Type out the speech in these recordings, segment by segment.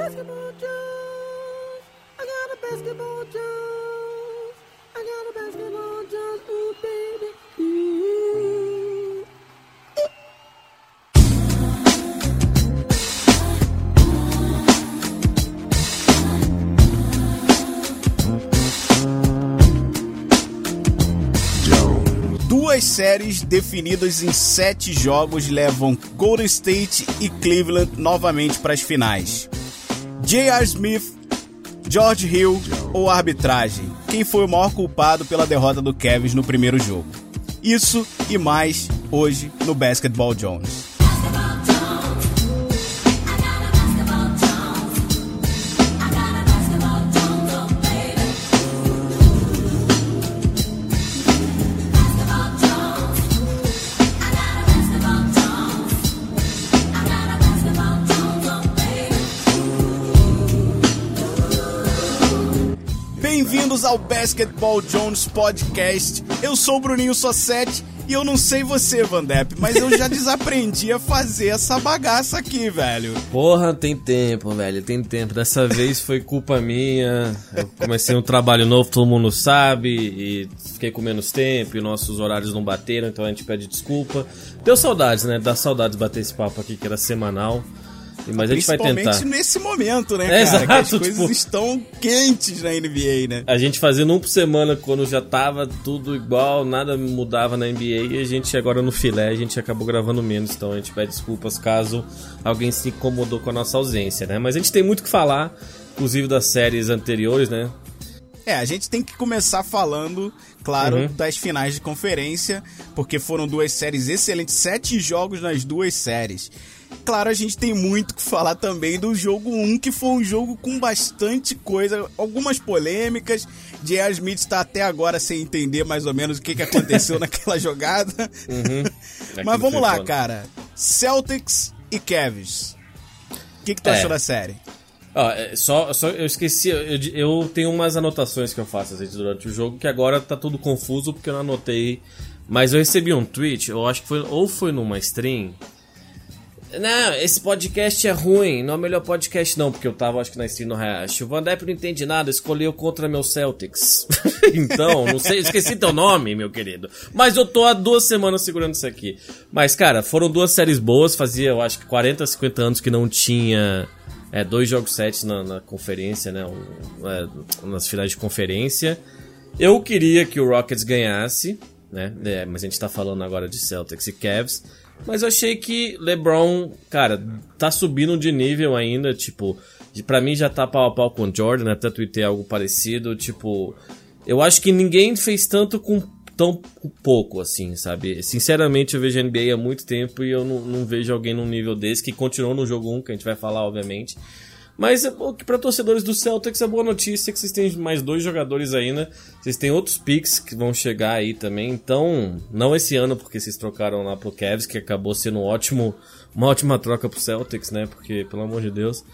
basketball juice. I got a basketball juice. I got a basketball juice. Ooh, baby. Duas séries definidas em sete jogos levam Golden State e Cleveland novamente para as finais. J.R. Smith, George Hill ou arbitragem? Quem foi o maior culpado pela derrota do Cavs no primeiro jogo? Isso e mais hoje no Basketball Jones. Bem-vindos ao Basketball Jones Podcast. Eu sou o Bruninho Sossetti e eu não sei você, Vandep, mas eu já desaprendi a fazer essa bagaça aqui, velho. Porra, tem tempo, velho, tem tempo. Dessa vez foi culpa minha. Eu comecei um trabalho novo, todo mundo sabe, e fiquei com menos tempo, e nossos horários não bateram, então a gente pede desculpa. Deu saudades, né? Dá saudades bater esse papo aqui que era semanal. Mas a gente vai tentar. Principalmente nesse momento, né, É, cara? que as exato, coisas tipo- estão quentes na NBA, né? A gente fazendo um por semana quando já tava tudo igual, nada mudava na NBA e a gente agora no filé, a gente acabou gravando menos, então a gente pede desculpas caso alguém se incomodou com a nossa ausência, né? Mas a gente tem muito o que falar, inclusive das séries anteriores, né? É, a gente tem que começar falando, claro, Uhum. das finais de conferência, porque foram duas séries excelentes, sete jogos nas duas séries. Claro, a gente tem muito que falar também do jogo 1, que foi um jogo com bastante coisa, algumas polêmicas. J.R. Smith está até agora sem entender mais ou menos o que, que aconteceu naquela jogada. Aquilo Mas vamos lá, foda. cara. Celtics e Cavs. O que, que tu É. achou da série? É, só, só eu esqueci, eu, eu tenho umas anotações que eu faço vezes, durante o jogo, que agora tá tudo confuso porque eu não anotei. Mas eu recebi um tweet, eu acho que foi, ou foi numa stream. Não, esse podcast é ruim, não é o melhor podcast não, porque eu tava acho que na stream no Hash. O Van Depp não entende nada, escolheu contra meu Celtics. então, não sei, esqueci teu nome, meu querido. Mas eu tô há duas semanas segurando isso aqui. Mas, cara, foram duas séries boas, fazia eu acho que 40, 50 anos que não tinha é, dois jogos sets na, na conferência, né? um, é, nas finais de conferência. Eu queria que o Rockets ganhasse, né? É, mas a gente tá falando agora de Celtics e Cavs. Mas eu achei que LeBron, cara, tá subindo de nível ainda, tipo, pra mim já tá pau a pau com o Jordan, até tuitei algo parecido, tipo, eu acho que ninguém fez tanto com tão pouco, assim, sabe? Sinceramente, eu vejo NBA há muito tempo e eu não, não vejo alguém num nível desse que continuou no jogo 1, que a gente vai falar, obviamente. Mas é para torcedores do Celtics a boa notícia é que vocês têm mais dois jogadores ainda. Vocês têm outros picks que vão chegar aí também. Então, não esse ano porque vocês trocaram lá pro Cavs, que acabou sendo um ótimo, uma ótima troca pro Celtics, né? Porque, pelo amor de Deus.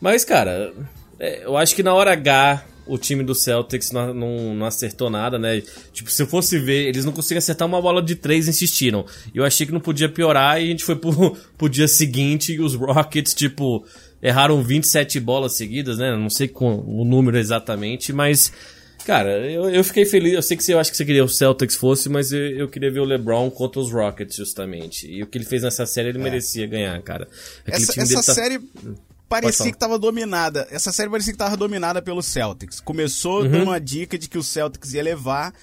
Mas, cara, é, eu acho que na hora H o time do Celtics não, não, não acertou nada, né? Tipo, se eu fosse ver, eles não conseguiam acertar uma bola de três insistiram. Eu achei que não podia piorar e a gente foi pro, pro dia seguinte e os Rockets, tipo, erraram 27 bolas seguidas, né? Não sei com o número exatamente, mas. Cara, eu, eu fiquei feliz. Eu sei que você, eu acho que você queria o Celtics fosse, mas eu, eu queria ver o LeBron contra os Rockets, justamente. E o que ele fez nessa série, ele merecia ganhar, cara. Aquele Essa, essa tá- série Pode parecia que tava dominada. Essa série parecia que tava dominada pelo Celtics. Começou dando uma dica de que o Celtics ia levar.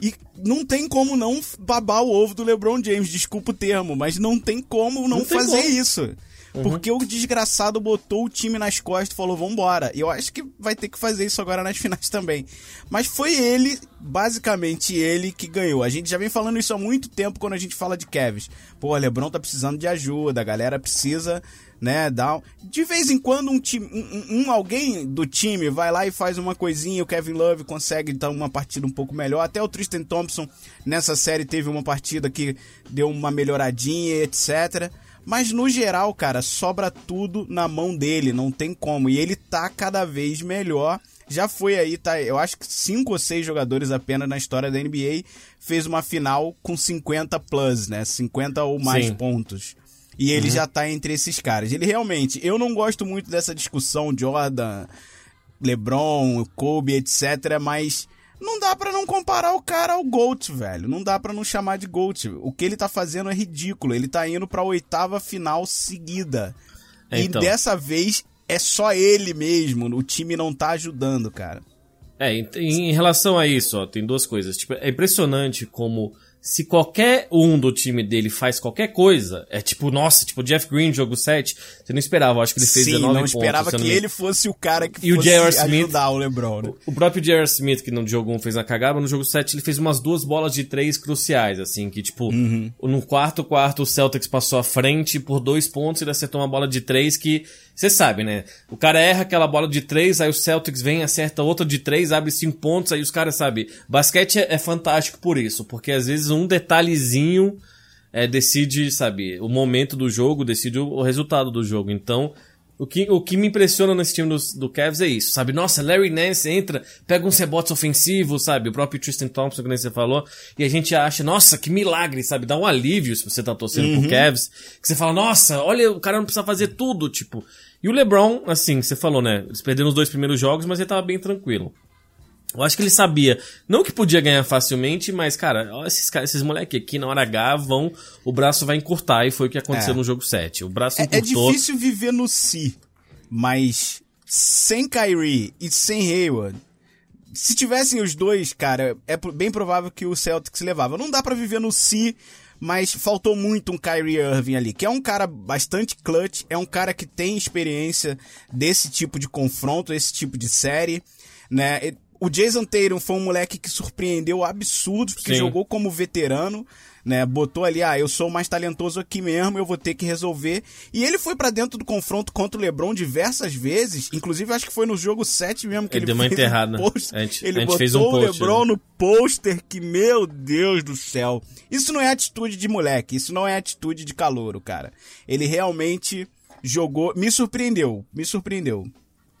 E não tem como não babar o ovo do LeBron James, desculpa o termo, mas não tem como não, Não fazer como. isso. Porque o desgraçado botou o time nas costas e falou: vambora. E eu acho que vai ter que fazer isso agora nas finais também. Mas foi ele, basicamente ele, que ganhou. A gente já vem falando isso há muito tempo quando a gente fala de Cavs. Pô, LeBron tá precisando de ajuda, a galera precisa, né, um- De vez em quando um time, um- um- alguém do time vai lá e faz uma coisinha, o Kevin Love consegue dar uma partida um pouco melhor. Até o Tristan Thompson nessa série teve uma partida que deu uma melhoradinha, etc. Mas no geral, cara, sobra tudo na mão dele, não tem como. E ele tá cada vez melhor. Já foi aí, tá? Eu acho que cinco ou seis jogadores apenas na história da NBA fez uma final com 50 plus, né? 50 ou mais Sim. pontos. E ele já tá entre esses caras. Ele realmente, eu não gosto muito dessa discussão Jordan, LeBron, Kobe, etc, mas não dá pra não comparar o cara ao GOAT, velho. Não dá pra não chamar de GOAT. O que ele tá fazendo é ridículo. Ele tá indo pra oitava final seguida. É, então. E dessa vez é só ele mesmo. O time não tá ajudando, cara. É, em, em relação a isso, ó, tem duas coisas. Tipo, é impressionante como se qualquer um do time dele faz qualquer coisa, é tipo, nossa, tipo, Jeff Green, jogo 7, você não esperava, acho que ele fez Sim, 19 não pontos. esperava se eu que não me- ele fosse o cara que E o fosse J.R. Smith- ajudar o LeBron, né? O próprio J.R. Smith, que no jogo 1 fez a cagada, no jogo 7 ele fez umas duas bolas de três cruciais, assim, que tipo, Uhum. no quarto quarto o Celtics passou à frente por dois pontos e ele acertou uma bola de três que, você sabe, né? O cara erra aquela bola de três, aí o Celtics vem, acerta outra de três, abre cinco pontos, aí os caras, sabe, basquete é, é fantástico por isso, porque às vezes um detalhezinho é, decide, sabe, o momento do jogo, decide o, o resultado do jogo. Então, o que, o que me impressiona nesse time do, do Cavs é isso, sabe? Nossa, Larry Nance entra, pega uns rebotes ofensivos, sabe? O próprio Tristan Thompson, que nem você falou, e a gente acha, nossa, que milagre, sabe? Dá um alívio se você tá torcendo pro Cavs, que você fala, nossa, olha, o cara não precisa fazer tudo, tipo. E o LeBron, assim, você falou, né? Eles perderam os dois primeiros jogos, mas ele tava bem tranquilo. Eu acho que ele sabia, não que podia ganhar facilmente, mas, cara, ó, esses, esses moleques aqui, na hora H, vão, o braço vai encurtar, e foi o que aconteceu É. no jogo 7. O braço É, é encurtou. difícil viver no si, mas sem Kyrie e sem Hayward, se tivessem os dois, cara, é bem provável que o Celtics levava. Não dá pra viver no si, mas faltou muito um Kyrie Irving ali, que é um cara bastante clutch, é um cara que tem experiência desse tipo de confronto, esse tipo de série, né? O Jason Tatum foi um moleque que surpreendeu absurdo, porque Sim. jogou como veterano, né? Botou ali, ah, eu sou o mais talentoso aqui mesmo, eu vou ter que resolver. E ele foi pra dentro do confronto contra o LeBron diversas vezes, inclusive acho que foi no jogo 7 mesmo que Ele ele, deu uma enterrada. Um post, A gente- ele a gente botou fez um o post, LeBron né? no pôster que, meu Deus do céu. Isso não é atitude de moleque, isso não é atitude de calouro, cara. Ele realmente jogou, me surpreendeu, me surpreendeu.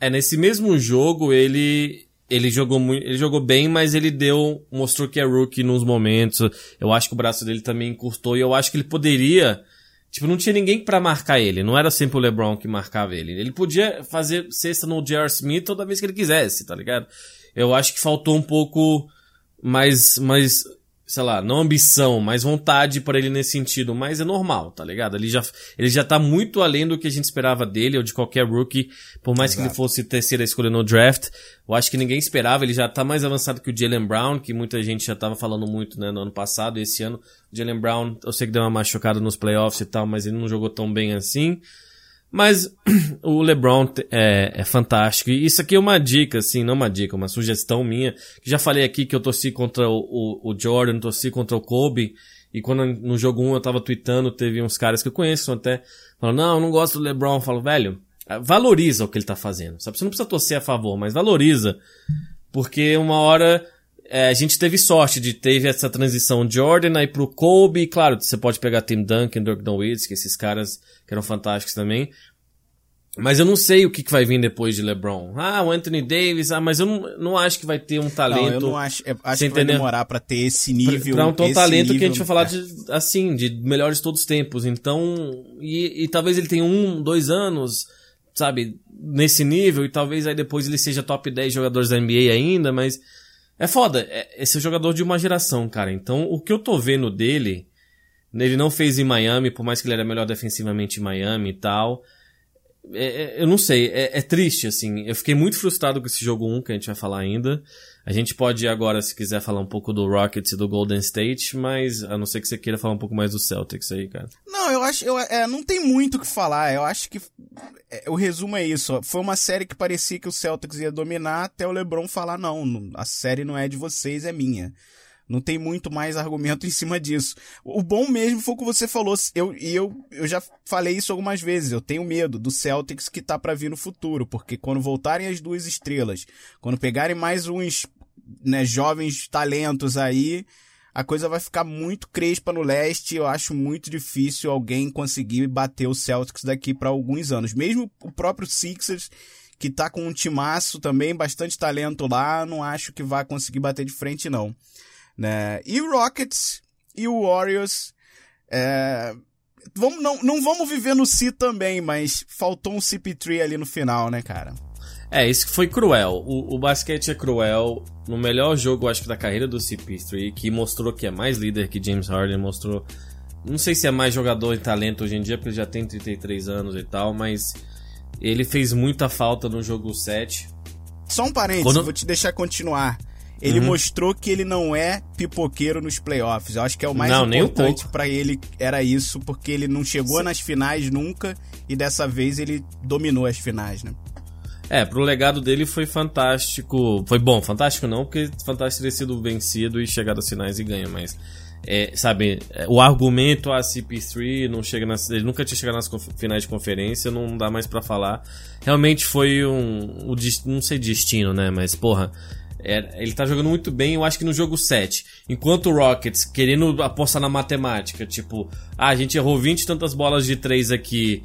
É, nesse mesmo jogo, ele. Ele jogou muito, ele jogou bem, mas ele deu, mostrou que é rookie nos momentos. Eu acho que o braço dele também encurtou e eu acho que ele poderia, tipo, não tinha ninguém pra marcar ele, não era sempre o LeBron que marcava ele. Ele podia fazer cesta no J.R. Smith toda vez que ele quisesse, tá ligado? Eu acho que faltou um pouco mais, mais, sei lá, não ambição, mais vontade para ele nesse sentido, mas é normal, tá ligado? Ele já, ele já tá muito além do que a gente esperava dele ou de qualquer rookie, por mais que ele fosse terceira escolha no draft. Eu acho que ninguém esperava, ele já tá mais avançado que o Jalen Brown, que muita gente já tava falando muito, né, no ano passado e esse ano. O Jalen Brown, eu sei que deu uma machucada nos playoffs e tal, mas ele não jogou tão bem assim. Mas o LeBron é, é fantástico. E isso aqui é uma dica, assim, não uma dica, uma sugestão minha. Já falei aqui que eu torci contra o, o, o Jordan, torci contra o Kobe. E quando no jogo 1 eu tava tweetando, teve uns caras que eu conheço até, falando, não, eu não gosto do LeBron. Eu falo, velho, ah, valoriza o que ele tá fazendo. Sabe? Você não precisa torcer a favor, mas valoriza. Porque uma hora é, a gente teve sorte de teve essa transição Jordan aí pro Kobe. Claro, você pode pegar Tim Duncan, Dirk Nowitzki, esses caras que eram fantásticos também. Mas eu não sei o que, que vai vir depois de LeBron. Ah, o Anthony Davis, ah, mas eu não, não acho que vai ter um talento. Não, eu não acho, eu acho que vai demorar pra ter esse nível. Pra um tão talento que a nível- gente vai falar é. de, assim, de melhores de todos os tempos. Então, e, e talvez ele tenha um, dois anos, sabe, nesse nível, e talvez aí depois ele seja top 10 jogadores da NBA ainda, mas é foda. É, esse é jogador de uma geração, cara. Então, o que eu tô vendo dele, ele não fez em Miami, por mais que ele era melhor defensivamente em Miami e tal. É, é, eu não sei, é, é triste, assim. Eu fiquei muito frustrado com esse jogo 1 que a gente vai falar ainda. A gente pode agora, se quiser, falar um pouco do Rockets e do Golden State, mas a não ser que você queira falar um pouco mais do Celtics aí, cara. Não, eu acho. Eu, é, não tem muito o que falar. Eu acho que. é, o resumo é isso. Foi uma série que parecia que o Celtics ia dominar até o LeBron falar: não, a série não é de vocês, é minha. Não tem muito mais argumento em cima disso. O bom mesmo foi o que você falou. Eu, e eu, eu já falei isso algumas vezes. Eu tenho medo do Celtics que tá pra vir no futuro. Porque quando voltarem as duas estrelas, quando pegarem mais uns né, jovens talentos aí, a coisa vai ficar muito crespa no leste. Eu acho muito difícil alguém conseguir bater o Celtics daqui para alguns anos. Mesmo o próprio Sixers, que tá com um timaço também, bastante talento lá, não acho que vai conseguir bater de frente, não. Né? E o Rockets e o Warriors. É... vamos, não, não vamos viver no Si também, mas faltou um CP3 ali no final, né, cara? É, isso foi cruel. O, o basquete é cruel. No melhor jogo, acho que, da carreira do CP3, que mostrou que é mais líder que James Harden, mostrou. Não sei se é mais jogador e talento hoje em dia, porque ele já tem 33 anos e tal, mas ele fez muita falta no jogo 7. Só um parênteses, Quando... vou te deixar continuar. Ele uhum. mostrou que ele não é pipoqueiro nos playoffs. Eu acho que é o mais não, importante para ele era isso, porque ele não chegou Sim. nas finais nunca e dessa vez ele dominou as finais, né? É, pro legado dele foi fantástico. Foi bom, fantástico não, porque fantástico teria sido vencido e chegado às finais e ganha, mas. É, sabe, é, o argumento a CP3 não chega nas, ele nunca tinha chegado nas finais de conferência, não dá mais para falar. Realmente foi um, um, não sei destino, né, mas porra, é, ele tá jogando muito bem, eu acho que no jogo 7. Enquanto o Rockets, querendo apostar na matemática, tipo, ah, a gente errou 20 e tantas bolas de 3 aqui,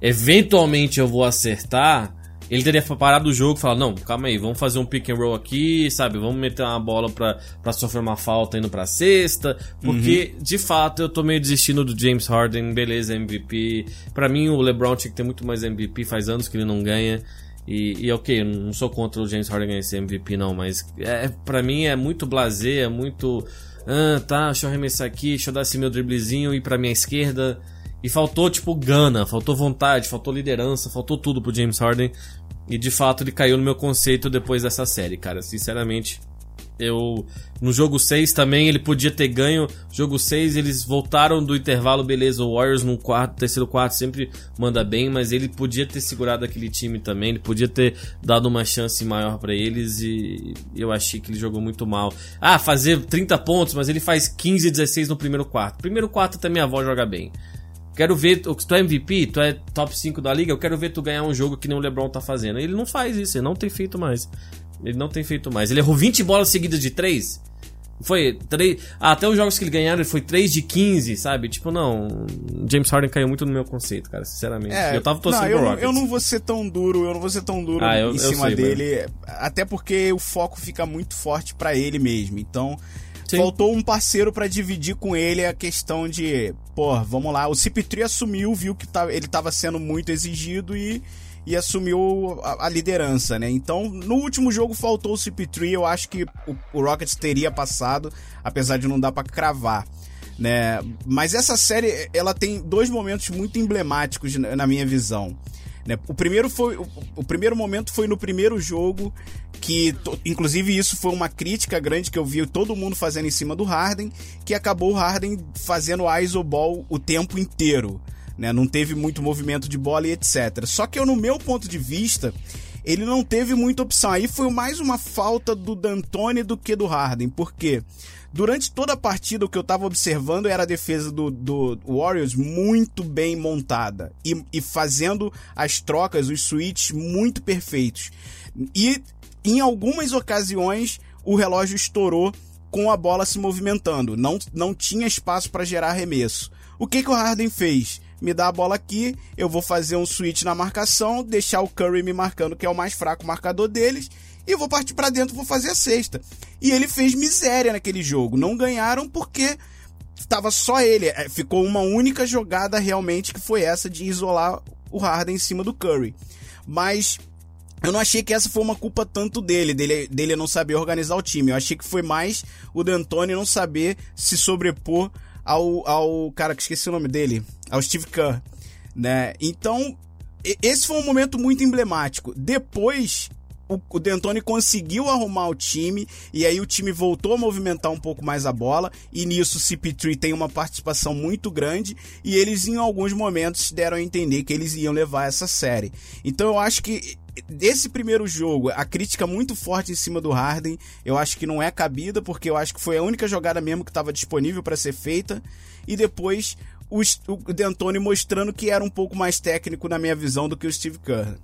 eventualmente eu vou acertar ele teria parado o jogo e falado, não, calma aí, vamos fazer um pick and roll aqui, sabe? Vamos meter uma bola pra, pra sofrer uma falta indo pra sexta. Porque, uhum. de fato, eu tô meio desistindo do James Harden, beleza, MVP. Para mim, o LeBron tinha que ter muito mais MVP, faz anos que ele não ganha. E, e ok, eu não sou contra o James Harden ganhar esse MVP, não, mas é, para mim é muito blazer, é muito. Ah, tá, deixa eu arremessar aqui, deixa eu dar esse meu driblezinho e ir pra minha esquerda. E faltou, tipo, gana, faltou vontade, faltou liderança, faltou tudo pro James Harden. E de fato ele caiu no meu conceito depois dessa série, cara. Sinceramente, eu. No jogo 6 também ele podia ter ganho. Jogo 6 eles voltaram do intervalo, beleza. O Warriors no quarto, terceiro quarto sempre manda bem, mas ele podia ter segurado aquele time também. Ele podia ter dado uma chance maior para eles e eu achei que ele jogou muito mal. Ah, fazer 30 pontos, mas ele faz 15, 16 no primeiro quarto. Primeiro quarto também a avó joga bem. Quero ver, tu é MVP, tu é top 5 da liga, eu quero ver tu ganhar um jogo que nem o LeBron tá fazendo. Ele não faz isso, ele não tem feito mais. Ele não tem feito mais. Ele errou 20 bolas seguidas de 3. Foi 3. Ah, até os jogos que ele ganharam, ele foi 3 de 15, sabe? Tipo, não. James Harden caiu muito no meu conceito, cara, sinceramente. É, eu tava torcendo não, eu, eu não vou ser tão duro, eu não vou ser tão duro ah, eu, em cima sei, dele. Até porque o foco fica muito forte para ele mesmo. Então, Sim. Faltou um parceiro para dividir com ele a questão de, pô, vamos lá. O CP3 assumiu, viu que tá, ele estava sendo muito exigido e, e assumiu a, a, liderança, né? Então, no último jogo faltou o CP3, eu acho que o, o Rockets teria passado, apesar de não dar para cravar. Né? Mas essa série, ela tem dois momentos muito emblemáticos na minha visão. Né? O primeiro foi o, o, primeiro momento foi no primeiro jogo que inclusive isso foi uma crítica grande que eu vi todo mundo fazendo em cima do Harden, que acabou o Harden fazendo ISO ball o tempo inteiro, né? Não teve muito movimento de bola e etc. Só que eu no meu ponto de vista, ele não teve muita opção. Aí foi mais uma falta do D'Antoni do que do Harden. Por quê? Durante toda a partida, o que eu estava observando era a defesa do, do Warriors muito bem montada e, e fazendo as trocas, os switches muito perfeitos. E em algumas ocasiões, o relógio estourou com a bola se movimentando, não, não tinha espaço para gerar arremesso. O que, que o Harden fez? Me dá a bola aqui, eu vou fazer um switch na marcação, deixar o Curry me marcando, que é o mais fraco marcador deles, e vou partir para dentro, vou fazer a sexta. E ele fez miséria naquele jogo. Não ganharam porque estava só ele. É, ficou uma única jogada realmente que foi essa de isolar o Harden em cima do Curry. Mas eu não achei que essa foi uma culpa tanto dele, dele, dele não saber organizar o time. Eu achei que foi mais o D'Antoni não saber se sobrepor ao, ao cara que esqueci o nome dele, ao Steve Kerr, né? Então, esse foi um momento muito emblemático. Depois, o, D'Antoni conseguiu arrumar o time e aí o time voltou a movimentar um pouco mais a bola e nisso o CP3 tem uma participação muito grande e eles em alguns momentos deram a entender que eles iam levar essa série. Então eu acho que desse primeiro jogo, a crítica muito forte em cima do Harden, eu acho que não é cabida, porque eu acho que foi a única jogada mesmo que estava disponível para ser feita. E depois o, o D'Antoni mostrando que era um pouco mais técnico na minha visão do que o Steve Kerr.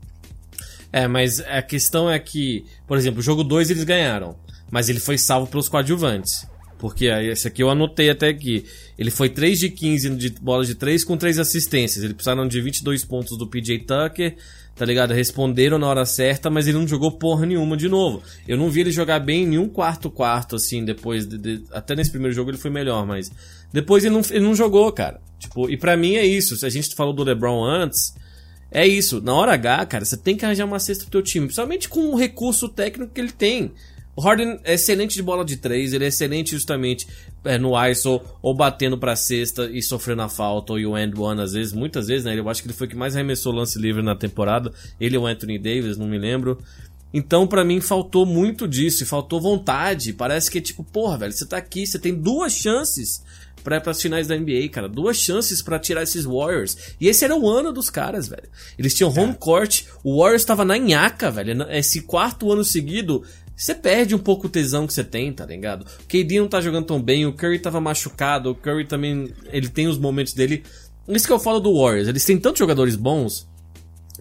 É, mas a questão é que, por exemplo, o jogo 2 eles ganharam, mas ele foi salvo pelos coadjuvantes. Porque esse aqui eu anotei até aqui. Ele foi 3 de 15 de bolas de 3 com 3 assistências. Eles precisaram de 22 pontos do PJ Tucker, tá ligado? Responderam na hora certa, mas ele não jogou porra nenhuma de novo. Eu não vi ele jogar bem em nenhum quarto-quarto, assim, depois. De, de, até nesse primeiro jogo ele foi melhor, mas. Depois ele não, ele não jogou, cara. Tipo, e para mim é isso. Se a gente falou do LeBron antes, é isso. Na hora H, cara, você tem que arranjar uma cesta pro teu time, principalmente com o recurso técnico que ele tem. O Harden é excelente de bola de três, ele é excelente justamente é, no ISO, ou batendo pra cesta e sofrendo a falta, ou o end one às vezes, muitas vezes, né? Eu acho que ele foi o que mais arremessou lance livre na temporada. Ele ou o Anthony Davis, não me lembro. Então, para mim, faltou muito disso, e faltou vontade. Parece que é tipo, porra, velho, você tá aqui, você tem duas chances para as finais da NBA, cara. Duas chances para tirar esses Warriors. E esse era o ano dos caras, velho. Eles tinham home court, o Warriors tava na nhaca, velho. Esse quarto ano seguido, você perde um pouco o tesão que você tem, tá ligado? O KD não tá jogando tão bem, o Curry tava machucado, o Curry também, ele tem os momentos dele. Isso que eu falo do Warriors, eles têm tantos jogadores bons,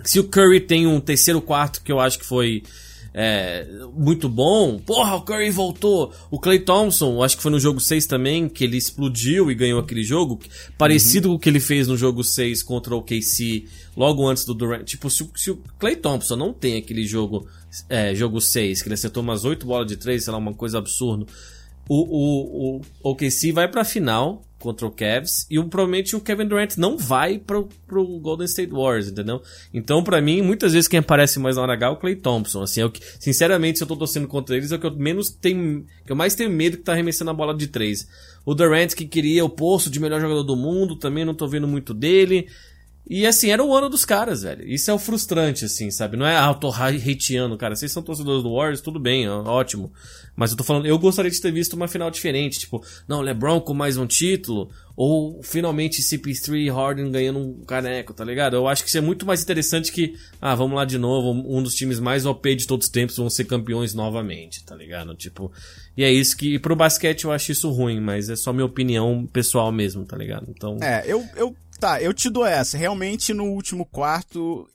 se o Curry tem um terceiro quarto que eu acho que foi é, muito bom. Porra, o Curry voltou. O Clay Thompson, acho que foi no jogo 6 também, que ele explodiu e ganhou aquele jogo. Parecido uhum. com o que ele fez no jogo 6 contra o KC, logo antes do Durant. Tipo, se, se o Clay Thompson não tem aquele jogo, é, jogo 6, que ele acertou umas 8 bolas de 3, sei lá, uma coisa absurda. O, o, o OKC vai pra final contra o Cavs e o, provavelmente o Kevin Durant não vai pro, pro Golden State Warriors, entendeu? Então, para mim, muitas vezes quem aparece mais na hora H é o Clay Thompson, assim, é sinceramente, se eu tô torcendo contra eles, é o que eu menos tenho, que eu mais tenho medo que tá arremessando a bola de três. O Durant que queria o posto de melhor jogador do mundo, também não tô vendo muito dele. E assim, era o ano dos caras, velho. Isso é o frustrante, assim, sabe? Não é, ah, eu tô hateando, cara. Vocês são torcedores do Warriors, tudo bem, ó, ótimo. Mas eu tô falando, eu gostaria de ter visto uma final diferente. Tipo, não, LeBron com mais um título. Ou finalmente CP3 e Harden ganhando um caneco, tá ligado? Eu acho que isso é muito mais interessante que, ah, vamos lá de novo, um dos times mais OP de todos os tempos vão ser campeões novamente, tá ligado? Tipo, e é isso que, pro basquete eu acho isso ruim, mas é só minha opinião pessoal mesmo, tá ligado? Então. É, eu, eu Tá, eu te dou essa. Realmente, no último quarto,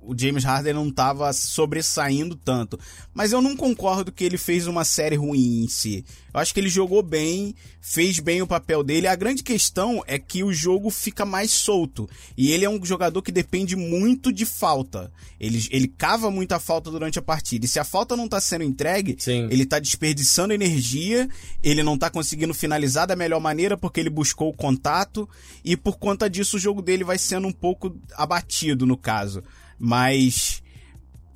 o James Harden não estava sobressaindo tanto. Mas eu não concordo que ele fez uma série ruim em si. Eu acho que ele jogou bem, fez bem o papel dele. A grande questão é que o jogo fica mais solto. E ele é um jogador que depende muito de falta. Ele, ele cava muita falta durante a partida. E se a falta não está sendo entregue, Sim. ele está desperdiçando energia, ele não está conseguindo finalizar da melhor maneira porque ele buscou o contato. E por conta disso, o jogo dele vai sendo um pouco abatido, no caso. Mas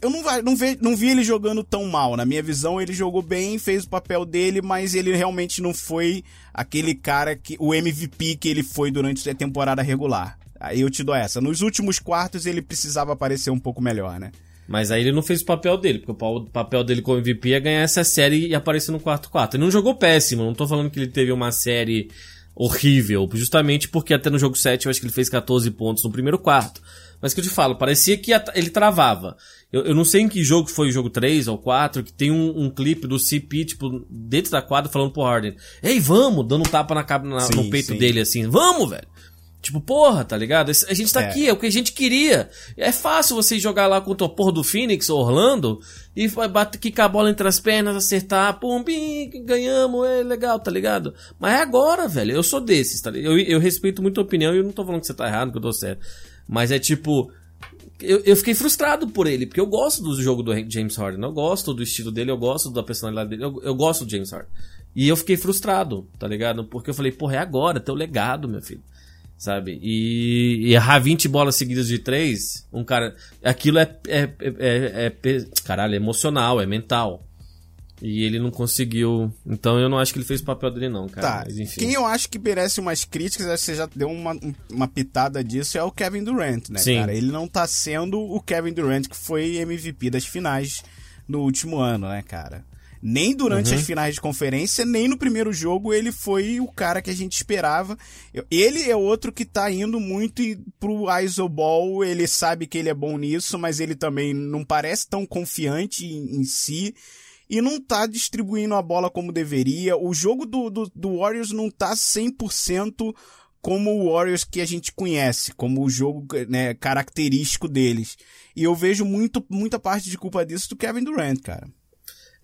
eu não, não, vi, não vi ele jogando tão mal. Na minha visão, ele jogou bem, fez o papel dele, mas ele realmente não foi aquele cara que. o MVP que ele foi durante a temporada regular. Aí eu te dou essa. Nos últimos quartos ele precisava aparecer um pouco melhor, né? Mas aí ele não fez o papel dele, porque o papel dele como MVP é ganhar essa série e aparecer no quarto quarto. Ele não jogou péssimo, não tô falando que ele teve uma série horrível, justamente porque até no jogo 7 eu acho que ele fez 14 pontos no primeiro quarto. Mas que eu te falo, parecia que ele travava. Eu, eu não sei em que jogo foi o jogo 3 ou 4, que tem um, um clipe do CP, tipo, dentro da quadra falando pro Harden, ei, vamos, dando um tapa na, na sim, no peito sim. dele, assim, vamos, velho. Tipo, porra, tá ligado? A gente tá é. aqui, é o que a gente queria. É fácil você jogar lá contra o porra do Phoenix ou Orlando e bater, quicar a bola entre as pernas, acertar, pum, bim, ganhamos, é legal, tá ligado? Mas é agora, velho. Eu sou desses, tá ligado? Eu, eu respeito muito a opinião e eu não tô falando que você tá errado, que eu tô certo. Mas é tipo. Eu, eu fiquei frustrado por ele, porque eu gosto do jogo do James Harden, eu gosto do estilo dele, eu gosto da personalidade dele, eu, eu gosto do James Harden. E eu fiquei frustrado, tá ligado? Porque eu falei, porra, é agora, teu legado, meu filho. Sabe? E, e errar 20 bolas seguidas de 3, um cara. Aquilo é, é, é, é, é Caralho, é emocional, é mental. E ele não conseguiu. Então eu não acho que ele fez o papel dele, não, cara. Tá. Mas, enfim. Quem eu acho que merece umas críticas, acho que você já deu uma, uma pitada disso, é o Kevin Durant, né, Sim. cara? Ele não tá sendo o Kevin Durant que foi MVP das finais no último ano, né, cara? Nem durante uhum. as finais de conferência, nem no primeiro jogo ele foi o cara que a gente esperava. Ele é outro que tá indo muito pro ISO Ball, ele sabe que ele é bom nisso, mas ele também não parece tão confiante em, em si e não tá distribuindo a bola como deveria. O jogo do, do, do Warriors não tá 100% como o Warriors que a gente conhece, como o jogo né, característico deles. E eu vejo muito, muita parte de culpa disso do Kevin Durant, cara.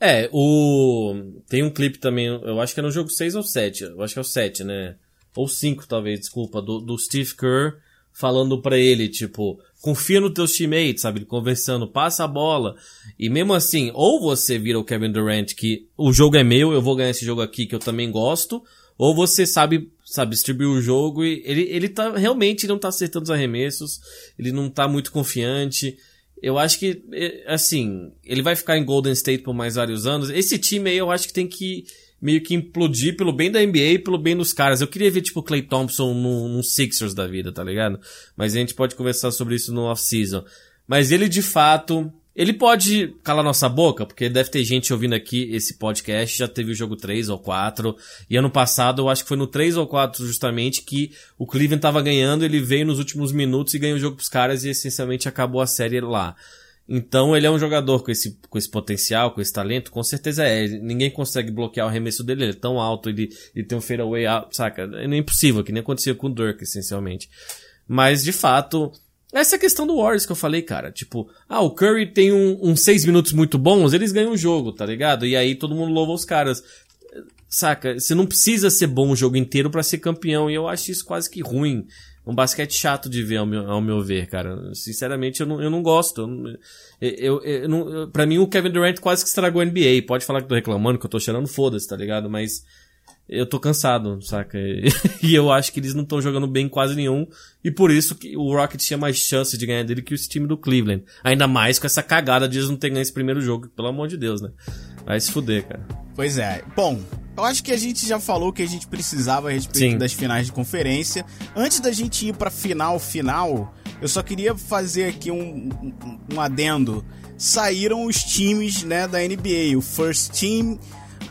É, o. Tem um clipe também, eu acho que é no jogo 6 ou 7. Eu acho que é o 7, né? Ou 5, talvez, desculpa, do, do Steve Kerr falando para ele, tipo, confia nos teus teammates, sabe? Conversando, passa a bola. E mesmo assim, ou você vira o Kevin Durant que o jogo é meu, eu vou ganhar esse jogo aqui que eu também gosto, ou você sabe sabe, distribuir o jogo e ele, ele tá, realmente não tá acertando os arremessos, ele não tá muito confiante. Eu acho que, é, assim, ele vai ficar em Golden State por mais vários anos. Esse time aí eu acho que tem que meio que implodir pelo bem da NBA e pelo bem dos caras. Eu queria ver, tipo, Clay Thompson num, num Sixers da vida, tá ligado? Mas a gente pode conversar sobre isso no off-season. Mas ele, de fato, ele pode calar nossa boca, porque deve ter gente ouvindo aqui esse podcast, já teve o jogo 3 ou 4, e ano passado eu acho que foi no 3 ou 4 justamente que o Cleveland tava ganhando, ele veio nos últimos minutos e ganhou o jogo pros caras e essencialmente acabou a série lá. Então ele é um jogador com esse, com esse potencial, com esse talento, com certeza é. Ninguém consegue bloquear o arremesso dele, ele é tão alto, ele, ele tem um fadeaway alto, saca? É impossível, que nem acontecia com o Dirk, essencialmente. Mas, de fato, essa é a questão do Warriors que eu falei, cara. Tipo, ah, o Curry tem uns um, um seis minutos muito bons, eles ganham o jogo, tá ligado? E aí todo mundo louva os caras. Saca? Você não precisa ser bom o jogo inteiro para ser campeão, e eu acho isso quase que ruim um basquete chato de ver, ao meu, ao meu ver, cara. Sinceramente, eu não, eu não gosto. Eu, eu, eu, não, pra mim, o Kevin Durant quase que estragou a NBA. Pode falar que tô reclamando, que eu tô cheirando foda-se, tá ligado? Mas eu tô cansado, saca? e eu acho que eles não estão jogando bem quase nenhum. E por isso que o Rocket tinha mais chance de ganhar dele que o time do Cleveland. Ainda mais com essa cagada de eles não terem ganho esse primeiro jogo. Pelo amor de Deus, né? Vai se fuder, cara. Pois é. Bom, eu acho que a gente já falou que a gente precisava a respeito Sim. das finais de conferência. Antes da gente ir pra final final, eu só queria fazer aqui um, um, um adendo. Saíram os times, né, da NBA, o First Team,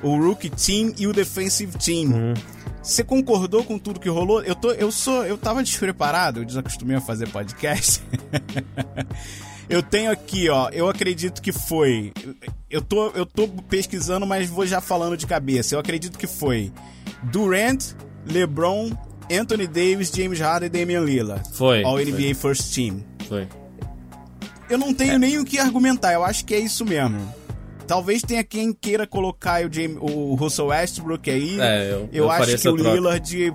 o Rookie Team e o Defensive Team. Você concordou com tudo que rolou? Eu tô, eu sou, eu tava despreparado, eu desacostumei a fazer podcast. eu tenho aqui, ó, eu acredito que foi. Eu tô, eu tô pesquisando, mas vou já falando de cabeça. Eu acredito que foi Durant, LeBron, Anthony Davis, James Harden e Damian Lillard. Foi, All foi. NBA First Team. Foi. Eu não tenho nem o que argumentar, eu acho que é isso mesmo. Talvez tenha quem queira colocar o, James, o Russell Westbrook aí. É, eu- eu acho faria que o troca. Lillard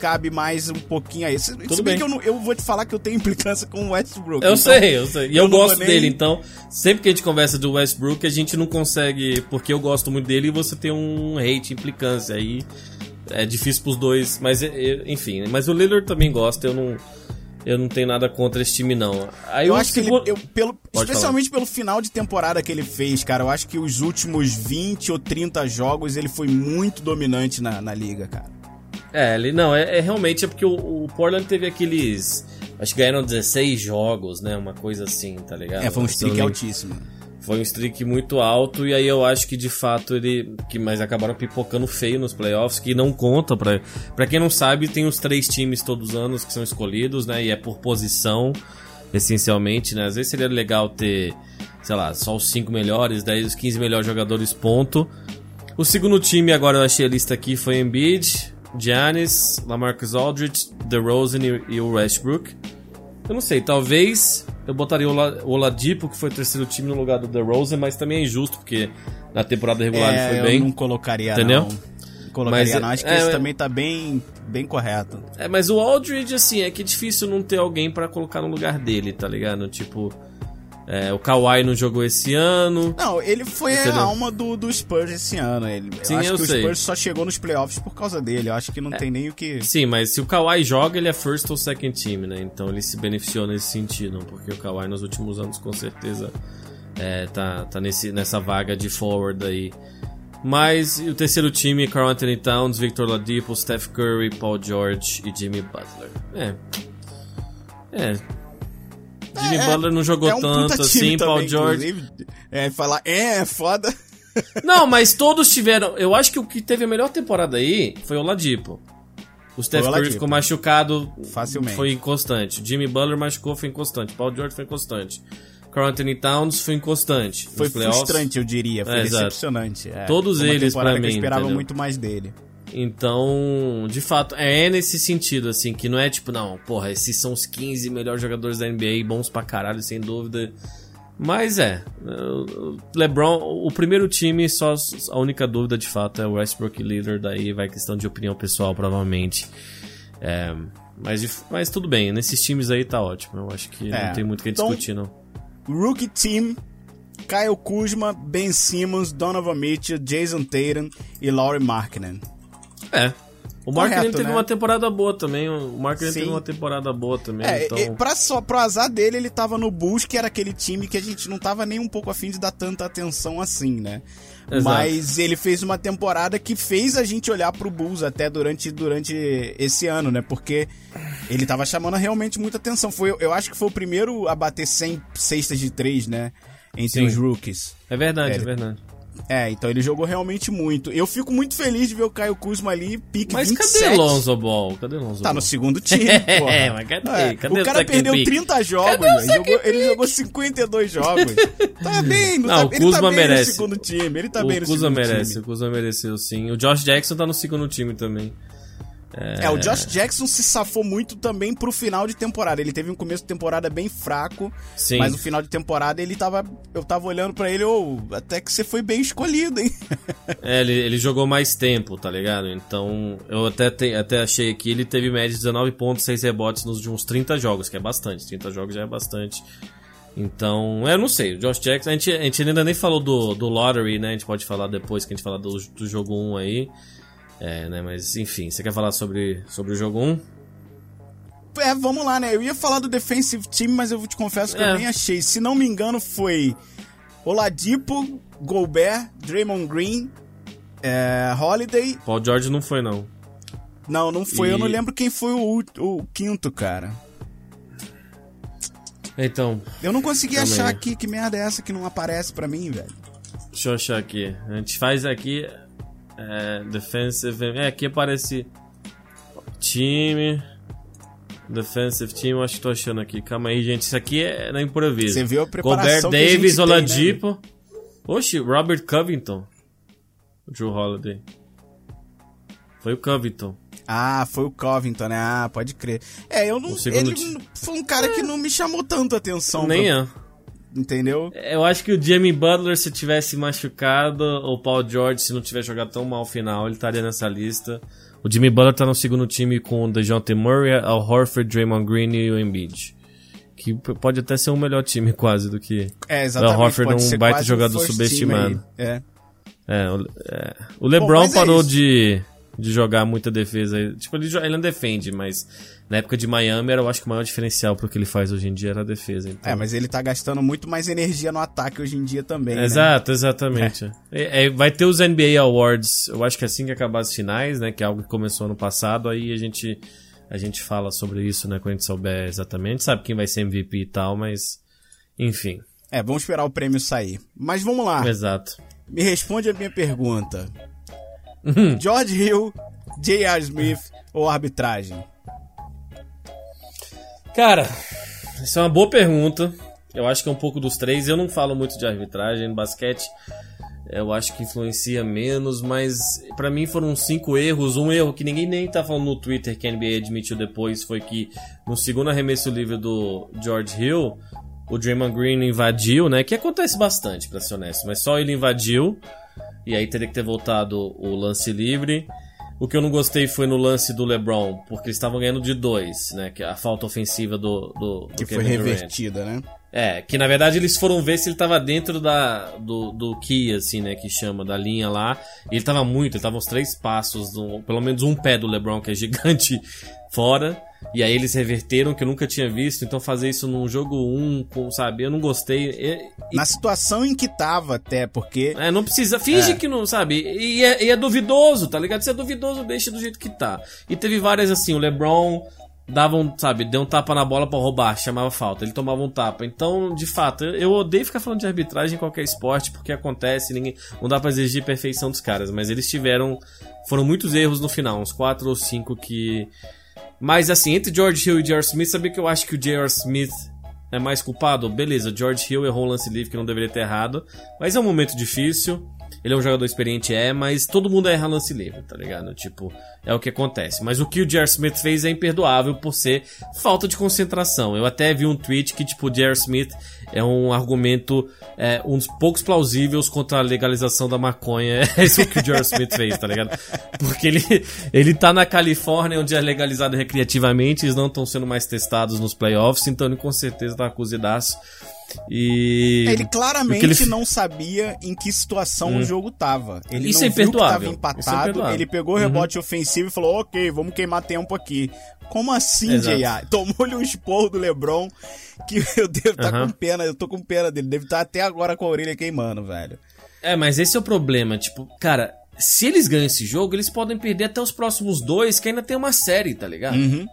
cabe mais um pouquinho aí. Se, se bem, bem. que eu, não- eu vou te falar que eu tenho implicância com o Westbrook. Eu então sei, eu sei. E eu, eu gosto nem- dele, então, sempre que a gente conversa do Westbrook, a gente não consegue, porque eu gosto muito dele e você tem um hate, implicância. Aí é difícil pros dois, mas é- é- enfim. Mas o Lillard também gosta, eu não, eu não tenho nada contra esse time, não. Aí Eu o acho que ele, eu, pelo, Pode especialmente pelo final de temporada que ele fez, cara, eu acho que os últimos 20 ou 30 jogos ele foi muito dominante na, na liga, cara. É, ele não, é, é realmente é porque o, o Portland teve aqueles. Acho que ganharam 16 jogos, né? Uma coisa assim, tá ligado? É, foi um eu streak altíssimo. Foi um streak muito alto e aí eu acho que de fato ele. Que, mas acabaram pipocando feio nos playoffs, que não conta pra. Pra quem não sabe, tem os três times todos os anos que são escolhidos, né? E é por posição, essencialmente, né? Às vezes seria legal ter, sei lá, só os cinco melhores, daí os 15 melhores jogadores, ponto. O segundo time, agora eu achei a lista aqui, foi Embiid, Giannis, Lamarcus Aldridge, DeRozan e o Westbrook. Eu não sei, talvez eu botaria o Ola- o Oladipo, que foi o terceiro time no lugar do DeRozan, mas também é injusto, porque na temporada regular é, ele foi eu bem. não colocaria Entendeu? não. Colocaria Mas, não, acho que é, esse é- também tá bem, bem correto. É, mas o Aldridge, assim, é que é difícil não ter alguém pra colocar no lugar dele, tá ligado? Tipo, é, o Kawhi não jogou esse ano. Não, ele foi Entendeu? a alma do, do Spurs esse ano. Ele, Sim, eu acho eu que sei. o Spurs só chegou nos playoffs por causa dele. Eu acho que não tem nem o que. Sim, mas se o Kawhi joga, ele é first ou second team, né? Então ele se beneficiou nesse sentido, porque o Kawhi nos últimos anos com certeza é, tá, tá nesse, nessa vaga de forward aí. Mas o terceiro time, Carl Anthony Towns, Victor Ladipo, Steph Curry, Paul George e Jimmy Butler. É. É. Jimmy É, Butler não jogou é um tanto assim, Paul também, George. inclusive. É, falar, é, é foda. Não, mas todos tiveram. Eu acho que o que teve a melhor temporada aí foi o Ladipo. O Steph Curry Oladipo. ficou machucado. Facilmente. Foi inconstante. Jimmy Butler machucou, foi inconstante. Paul George foi inconstante. Carl Anthony Towns foi inconstante. Foi frustrante, eu diria. Foi É, decepcionante. é. Todos eles, temporada pra que eu mim, esperava entendeu? muito mais dele. Então, de fato, é nesse sentido, assim, que não é tipo, não, porra, esses são os 15 melhores jogadores da NBA, bons pra caralho, sem dúvida. Mas é, LeBron, o primeiro time, só a única dúvida de fato é o Westbrook Lillard, daí vai questão de opinião pessoal, provavelmente. É, mas, mas tudo bem, nesses times aí tá ótimo, eu acho que É. não tem muito o que Então- discutir, não. Rookie Team, Kyle Kuzma, Ben Simmons, Donovan Mitchell, Jason Tatum e Laurie Markkinen. É, O Mark correto, teve né? uma temporada boa também. O Mark Sim. teve uma temporada boa também. É, então... e pra, só, pro azar dele, ele tava no Bulls, que era aquele time que a gente não tava nem um pouco afim de dar tanta atenção assim, né? Exato. Mas ele fez uma temporada que fez a gente olhar pro Bulls até durante, durante esse ano, né? Porque ele tava chamando realmente muita atenção. Foi, eu acho que foi o primeiro a bater 100 cestas de três, né? Entre Sim. os rookies. É verdade, É, é, verdade. É, então ele jogou realmente muito. Eu fico muito feliz de ver o Caio Kuzma ali, pique Mas 27. cadê Lonzo Ball? Cadê Lonzo Tá Ball? no segundo time, porra. É, mas cadê? Cadê o o cara second perdeu pick? 30 jogos, velho. Jogou- ele jogou 52 jogos. Tá bem, não, Não, tá, o ele Kuzma tá bem merece. no segundo time. Ele tá bem o no Kuzma segundo merece, time. o Kuzma mereceu sim. O Josh Jackson tá no segundo time também. É, o Josh Jackson se safou muito também pro final de temporada. Ele teve um começo de temporada bem fraco, Sim. mas no final de temporada ele tava. Eu tava olhando pra ele, ô, até que você foi bem escolhido, hein? É, ele, ele jogou mais tempo, tá ligado? Então, eu até, te- até achei aqui, ele teve média de 19 pontos, 6 rebotes nos últimos 30 jogos, que é bastante. 30 jogos já é bastante. Então, eu não sei, o Josh Jackson, a gente, a gente ainda nem falou do, do Lottery, né? A gente pode falar depois que a gente falar do, do jogo 1 aí. É, né? Mas, enfim, você quer falar sobre, sobre o jogo 1? É, vamos lá, né? Eu ia falar do defensive team, mas eu te confesso que É. eu nem achei. Se não me engano, foi Oladipo, Gobert, Draymond Green, é, Holiday. Paul George não foi, não. Não, não foi. Eu E- não lembro quem foi o, o quinto, cara. Então, Eu não consegui Também. achar aqui que merda é essa que não aparece pra mim, velho. Deixa eu achar aqui. A gente faz aqui. É, defensive. É, aqui aparece. Time. Defensive team, eu acho que tô achando aqui. Calma aí, gente. Isso aqui é na improviso. Você viu a preparação gente Davis, tem, né, Oladipo. Oxi, Robert Covington. Drew Holiday. Foi o Covington. Ah, foi o Covington, né? Ah, pode crer. É, eu não. Ele ti- não- foi um cara que não me chamou tanto atenção. Nem pra- é. Entendeu? Eu acho que o Jimmy Butler, se tivesse machucado, ou o Paul George, se não tivesse jogado tão mal o final, ele estaria nessa lista. O Jimmy Butler tá no segundo time com o DeJounte Murray, Al Horford, Draymond Green e o Embiid. Que pode até ser um melhor time quase do que... É, exatamente. O Horford é um baita jogador subestimado. É. É, o, é. O LeBron mas é parou isso. de, de jogar muita defesa. Tipo, ele, ele não defende, mas na época de Miami, era, eu acho que o maior diferencial pro que ele faz hoje em dia era a defesa. Então. É, mas ele tá gastando muito mais energia no ataque hoje em dia também. né? Exato, exatamente. É, é, vai ter os NBA Awards, eu acho que assim que acabar as finais, né? Que é algo que começou ano passado, aí a gente, a gente fala sobre isso, né? Quando a gente souber exatamente. Sabe quem vai ser MVP e tal, mas. Enfim. É, vamos esperar o prêmio sair. Mas vamos lá. Exato. Me responde a minha pergunta. Uhum. George Hill, J.R. Smith ou arbitragem? Cara, essa é uma boa pergunta. Eu acho que é um pouco dos três. Eu não falo muito de arbitragem no basquete. Eu acho que influencia menos, mas pra mim foram cinco erros. Um erro que ninguém nem tá falando no Twitter que a NBA admitiu depois foi que no segundo arremesso livre do George Hill, o Draymond Green invadiu, né? Que acontece bastante, pra ser honesto, mas só ele invadiu. E aí teria que ter voltado o lance livre. O que eu não gostei foi no lance do LeBron, porque eles estavam ganhando de dois, né? Que é a falta ofensiva do, do, do Que foi Kevin Durant. revertida, né? É, que na verdade eles foram ver se ele tava dentro da, do, do key, assim, né, que chama, da linha lá. E ele tava muito, ele tava uns três passos, do- pelo menos um pé do LeBron, que é gigante, fora. E aí eles reverteram, que eu nunca tinha visto. Então fazer isso num jogo 1, um, sabe, eu não gostei. E- e- Na situação em que tava até, porque é, não precisa, finge É. que não, sabe? E é, e é duvidoso, tá ligado? Se é duvidoso, deixa do jeito que tá. E teve várias assim, o LeBron dava um, sabe, deu um tapa na bola pra roubar, chamava falta, ele tomava um tapa. Então, de fato, eu, eu odeio ficar falando de arbitragem em qualquer esporte, porque acontece, ninguém, não dá pra exigir perfeição dos caras, mas eles tiveram, foram muitos erros no final, uns quatro ou cinco que... Mas assim, entre George Hill e J.R. Smith, sabia que eu acho que o J.R. Smith é mais culpado? Beleza, George Hill errou um lance livre que não deveria ter errado, mas é um momento difícil. Ele é um jogador experiente, é, mas todo mundo erra lance livre, tá ligado? Tipo, é o que acontece. Mas o que o J.R. Smith fez é imperdoável por ser falta de concentração. Eu até vi um tweet que, tipo, o J.R. Smith é um argumento, é, um dos poucos plausíveis contra a legalização da maconha. É isso que o J.R. Smith fez, tá ligado? Porque ele, ele tá na Califórnia, onde é legalizado recreativamente, eles não estão sendo mais testados nos playoffs, então ele com certeza tá acusidaço. E. É, Ele claramente ele- não sabia em que situação o jogo tava. Ele Isso não é viu que tava é empatado, imperdoável. ele pegou o rebote ofensivo e falou, ok, vamos queimar tempo aqui. Como assim. J.A.? Tomou-lhe um esporro do LeBron que eu devo estar Aham. com pena, eu tô com pena dele. Deve estar até agora com a orelha queimando, velho. É, mas esse é o problema. Tipo, cara, se eles ganham esse jogo, eles podem perder até os próximos dois, que ainda tem uma série, tá ligado? Uhum.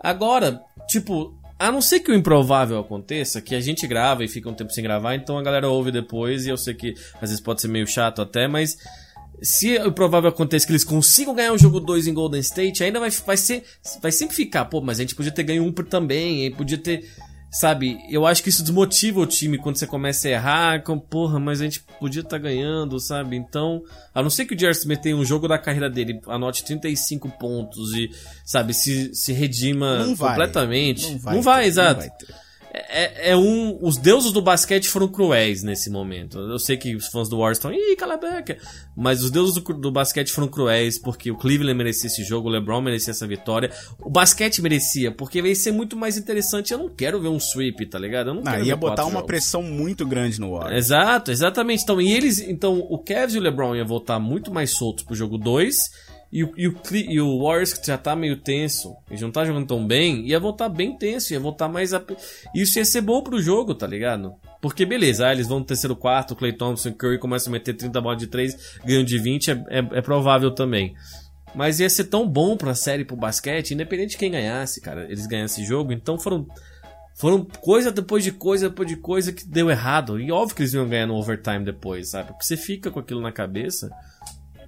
Agora, tipo, a não ser que o improvável aconteça, que a gente grava e fica um tempo sem gravar, então a galera ouve depois, e eu sei que às vezes pode ser meio chato até, mas se o improvável aconteça que eles consigam ganhar o jogo 2 em Golden State, ainda vai, vai ser. Vai sempre ficar, pô, mas a gente podia ter ganho um também, podia ter. Sabe, eu acho que isso desmotiva o time quando você começa a errar, com, porra, mas a gente podia estar ganhando, sabe? Então, a não ser que o Jerry Smith tenha um jogo da carreira dele, anote 35 pontos e, sabe, se, se redima Não vai. completamente. Não vai, Não vai, ter, exato. vai ter. É, é um. Os deuses do basquete foram cruéis nesse momento. Eu sei que os fãs do Warriors estão. Ih, cala a boca. Mas os deuses do, do basquete foram cruéis porque o Cleveland merecia esse jogo, o LeBron merecia essa vitória. O basquete merecia, porque ia ser muito mais interessante. Eu não quero ver um sweep, tá ligado? Eu não Ah, quero ia botar uma jogos. pressão muito grande no Warriors. Exato, exatamente. Então, e eles, então, o Cavs e o LeBron iam voltar muito mais soltos pro jogo 2. E, o- e, o, e o Warriors, que já tá meio tenso, e já não tá jogando tão bem, ia voltar bem tenso, ia voltar mais. A... Isso ia ser bom pro jogo, tá ligado? Porque beleza, ah, eles vão no terceiro quarto, Clay Thompson e Curry começam a meter 30 bolas de 3, ganham de 20, é, é, é provável também. Mas ia ser tão bom pra série, pro basquete, independente de quem ganhasse, cara, eles ganhassem esse jogo, então foram. Foram coisa depois de coisa depois de coisa que deu errado. E óbvio que eles iam ganhar no overtime depois, sabe? Porque você fica com aquilo na cabeça.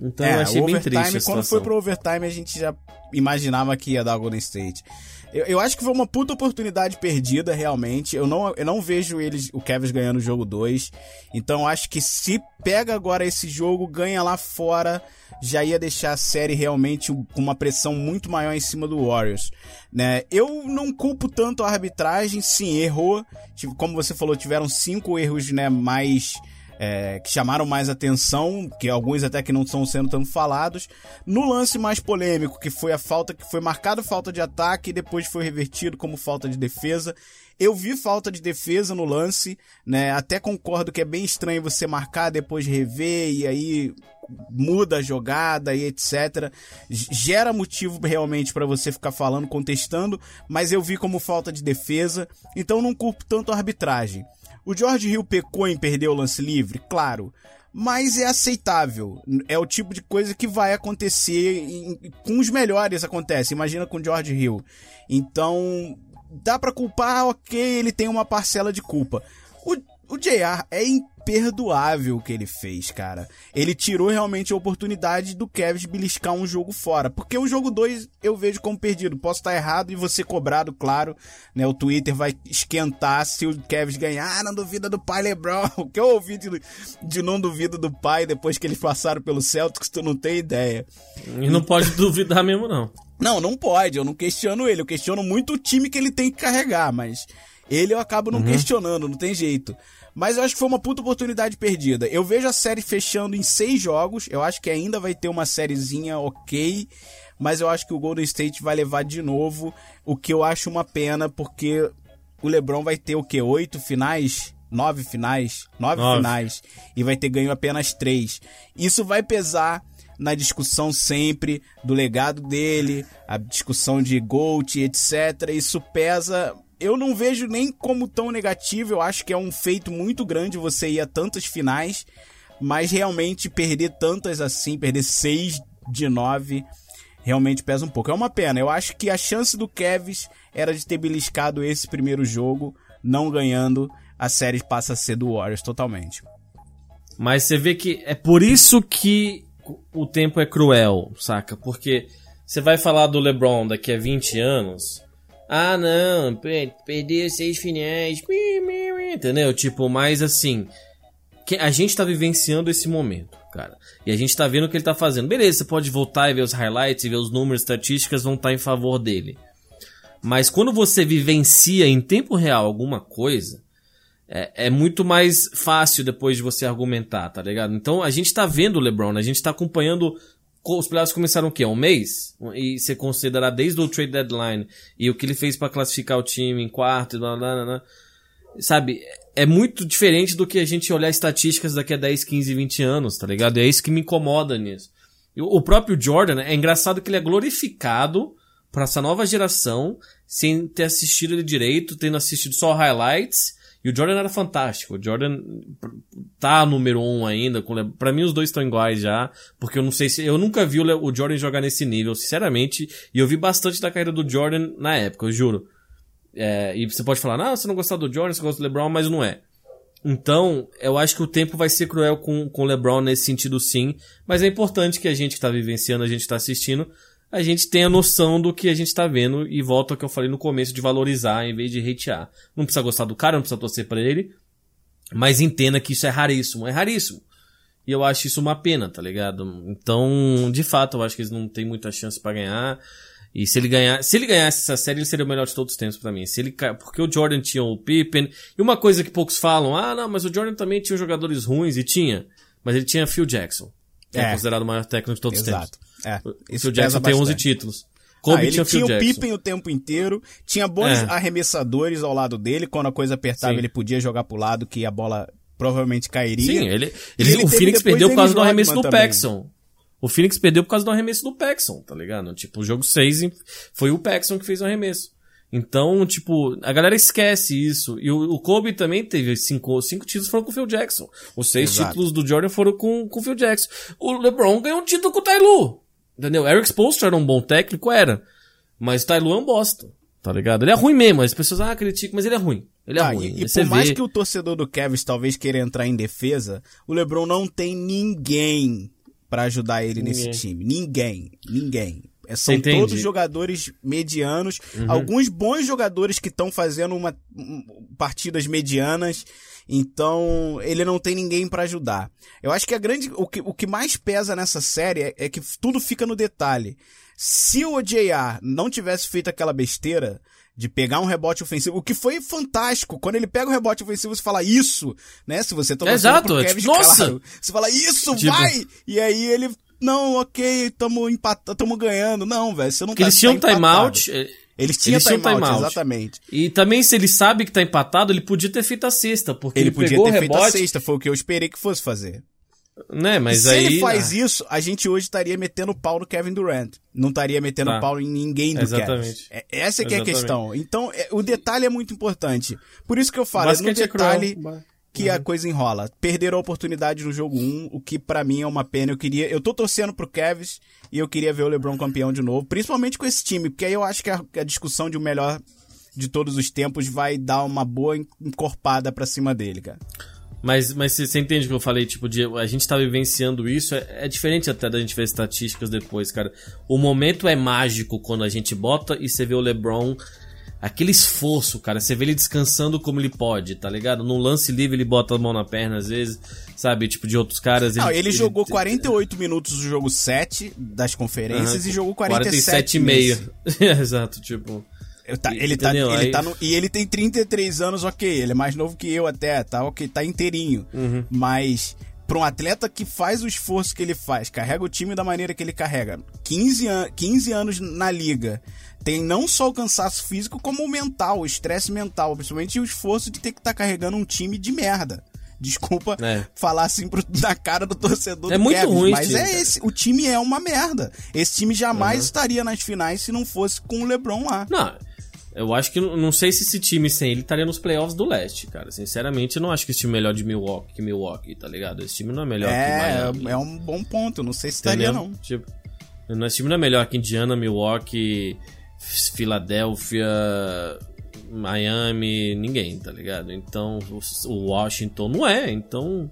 Então eu achei É, bem triste a quando foi pro overtime, a gente já imaginava que ia dar Golden State. Eu, eu acho que foi uma puta oportunidade perdida, realmente. Eu não, eu não vejo eles, o Cavs ganhando o jogo 2. Então eu acho que se pega agora esse jogo, ganha lá fora, já ia deixar a série realmente com uma pressão muito maior em cima do Warriors. Né? Eu não culpo tanto a arbitragem, sim, errou. Tive- Como você falou, tiveram cinco erros né, mais é, que chamaram mais atenção, que alguns até que não estão sendo tanto falados. No lance mais polêmico, que foi a falta que foi marcado falta de ataque e depois foi revertido como falta de defesa. Eu vi falta de defesa no lance, né? Até concordo que é bem estranho você marcar depois rever e aí muda a jogada e etc. Gera motivo realmente pra você ficar falando, contestando, mas eu vi como falta de defesa, então não culpo tanto a arbitragem. O George Hill pecou em perder o lance livre? Claro. Mas é aceitável. É o tipo de coisa que vai acontecer. com os melhores acontece. Imagina com o George Hill. Então, dá pra culpar, ok, ele tem uma parcela de culpa. O, o JR é imperdoável o que ele fez, cara. Ele tirou realmente a oportunidade do Cavs beliscar um jogo fora. Porque o jogo 2 eu vejo como perdido. Posso estar errado e você cobrado, claro. Né, o Twitter vai esquentar se o Cavs ganhar. Ah, não duvida do pai LeBron. O que eu ouvi de, de não duvida do pai depois que eles passaram pelo Celtics, tu não tem ideia. E não pode duvidar mesmo, não. Não, não pode. Eu não questiono ele. Eu questiono muito o time que ele tem que carregar, mas ele eu acabo não questionando, não tem jeito. Mas eu acho que foi uma puta oportunidade perdida. Eu vejo a série fechando em seis jogos. Eu acho que ainda vai ter uma sériezinha ok. Mas eu acho que o Golden State vai levar de novo. O que eu acho uma pena, porque o LeBron vai ter o quê? Oito finais? Nove finais? Nove, Nove. finais. E vai ter ganho apenas três. Isso vai pesar na discussão sempre do legado dele, a discussão de GOAT, etc. Isso pesa. Eu não vejo nem como tão negativo, eu acho que é um feito muito grande você ir a tantas finais, mas realmente perder tantas assim, perder seis de nove, realmente pesa um pouco. É uma pena, eu acho que a chance do Kevs era de ter beliscado esse primeiro jogo, não ganhando, a série passa a ser do Warriors totalmente. Mas você vê que é por isso que o tempo é cruel, saca? Porque você vai falar do LeBron daqui a 20 anos. Ah, não, pe- perdeu seis finais. Entendeu? Tipo, mas assim. A gente tá vivenciando esse momento, cara. E a gente tá vendo o que ele tá fazendo. Beleza, você pode voltar e ver os highlights e ver os números, estatísticas vão estar em favor dele. Mas quando você vivencia em tempo real alguma coisa, é, é muito mais fácil depois de você argumentar, tá ligado? Então a gente tá vendo o LeBron, né? a gente tá acompanhando. Os playoffs começaram o quê? Um mês? E você considerar desde o trade deadline e o que ele fez pra classificar o time em quarto e blá blá blá. blá. sabe, é muito diferente do que a gente olhar estatísticas daqui a 10, 15, 20 anos, tá ligado? É isso que me incomoda nisso. E O próprio Jordan, é engraçado que ele é glorificado pra essa nova geração, sem ter assistido ele direito, tendo assistido só highlights, e o Jordan era fantástico. O Jordan tá número um ainda. Com Le... Pra mim, os dois estão iguais já. Porque eu não sei se. Eu nunca vi o, Jordan jogar nesse nível, sinceramente. E eu vi bastante da carreira do Jordan na época, eu juro. É, e você pode falar, não, você não gosta do Jordan, você gosta do LeBron, mas não é. Então, eu acho que o tempo vai ser cruel com, com o LeBron nesse sentido sim. Mas é importante que a gente que tá vivenciando, a gente tá assistindo, a gente tenha noção do que a gente tá vendo e volta ao que eu falei no começo de valorizar em vez de hatear. Não precisa gostar do cara, não precisa torcer pra ele, mas entenda que isso é raríssimo, é raríssimo. E eu acho isso uma pena, tá ligado? Então, de fato, eu acho que eles não têm muita chance pra ganhar. E se ele ganhar, se ele ganhasse essa série, ele seria o melhor de todos os tempos pra mim. Se ele, porque o Jordan tinha o Pippen. E uma coisa que poucos falam, ah, não, mas o Jordan também tinha jogadores ruins e tinha, mas ele tinha Phil Jackson. que É, É. considerado o maior técnico de todos os Exato. tempos. É. O Isso Phil Jackson tem 11 bastante. títulos. Ah, Kobe ele tinha o Jackson. Pippen o tempo inteiro, tinha bons É. arremessadores ao lado dele, quando a coisa apertava Sim. ele podia jogar pro lado que a bola provavelmente cairia. Sim, ele, ele, ele o Phoenix perdeu por causa do arremesso do. Paxson. O Phoenix perdeu por causa do arremesso do Paxson, tá ligado? Tipo, o jogo 6 em- foi o Paxson que fez o arremesso. Então, tipo, a galera esquece isso. E o, o Kobe também teve cinco, cinco títulos foram com o Phil Jackson. Os seis Exato. títulos do Jordan foram com, com o Phil Jackson. O LeBron ganhou um título com o Ty Lue. Entendeu? Eric Spoelstra era um bom técnico, era. Mas Lue é um bosta. Tá ligado? Ele é ruim mesmo. As pessoas, ah, criticam, mas ele é ruim. Ele é Ah, ruim. e, e Você por mais vê- que o torcedor do Cavs talvez queira entrar em defesa, o LeBron não tem ninguém pra ajudar ele nesse Ninguém. time. Ninguém. Ninguém. É, são Entendi. todos jogadores medianos, Uhum. alguns bons jogadores que estão fazendo uma, um, partidas medianas. Então, ele não tem ninguém pra ajudar. Eu acho que a grande. O que, o que mais pesa nessa série é, é que tudo fica no detalhe. Se o OJR não tivesse feito aquela besteira de pegar um rebote ofensivo, o que foi fantástico, quando ele pega o rebote ofensivo, você fala isso, né? Se você tá torcendo Exato, pro é Kevin, tipo, nossa! claro, você fala isso, Tipo- vai! E aí ele, não, ok, tamo empatando, tamo ganhando. Não, velho, você não Porque tá eles tinham tá empatado. timeout. Eles tinham Eles timeout, timeout. exatamente. E também, se ele sabe que tá empatado, ele podia ter feito a cesta, porque Ele ele, podia pegou ter o feito a rebote, sexta, foi o que eu esperei que fosse fazer. né? Mas se aí ele faz ah, isso, a gente hoje estaria metendo pau no Kevin Durant. Não estaria metendo Tá. pau em ninguém do Exatamente. Cavs. É- Essa é que é a Exatamente. questão. Então, é- o detalhe é muito importante. Por isso que eu falo, é no basquete é que a coisa enrola. Perderam a oportunidade no jogo 1, o que pra mim é uma pena. Eu queria, eu tô torcendo pro Cavs e eu queria ver o LeBron campeão de novo, principalmente com esse time, porque aí eu acho que a, a discussão de o melhor de todos os tempos vai dar uma boa encorpada pra cima dele, cara. Mas, mas você você entende o que eu falei, tipo, de a gente tá vivenciando isso, é, é diferente até da gente ver estatísticas depois, cara. O momento é mágico quando a gente bota e você vê o LeBron, aquele esforço, cara. Você vê ele descansando como ele pode, tá ligado? No lance livre ele bota a mão na perna às vezes, sabe? Tipo, de outros caras. Não, ele, jogou 48 minutos do jogo 7 das conferências Aham, e jogou 47 47 e meio. meio. Exato, tipo. Tá- ele tá, ele Aí- tá no- e ele tem 33 anos, ok. Ele é mais novo que eu até, tá? Ok, tá inteirinho. Uhum. Mas pra um atleta que faz o esforço que ele faz, carrega o time da maneira que ele carrega, 15, an 15 anos na liga, tem não só o cansaço físico, como o mental, o estresse mental, principalmente o esforço de ter que estar carregando um time de merda. Desculpa É. falar assim pro, na cara do torcedor É do muito Cavs, ruim mas time, é cara. esse. O time é uma merda. Esse time jamais estaria nas finais se não fosse com o LeBron lá. Não, eu acho que não sei se esse time sem ele estaria nos playoffs do leste, cara. Sinceramente, eu não acho que esse time é melhor de Milwaukee que Milwaukee, tá ligado? Esse time não é melhor que É, Miami. é um bom ponto. Não sei se estaria, não. Tipo, esse time não é melhor que Indiana, Milwaukee, Filadélfia, Miami, ninguém, tá ligado? Então, o- Washington não é, então.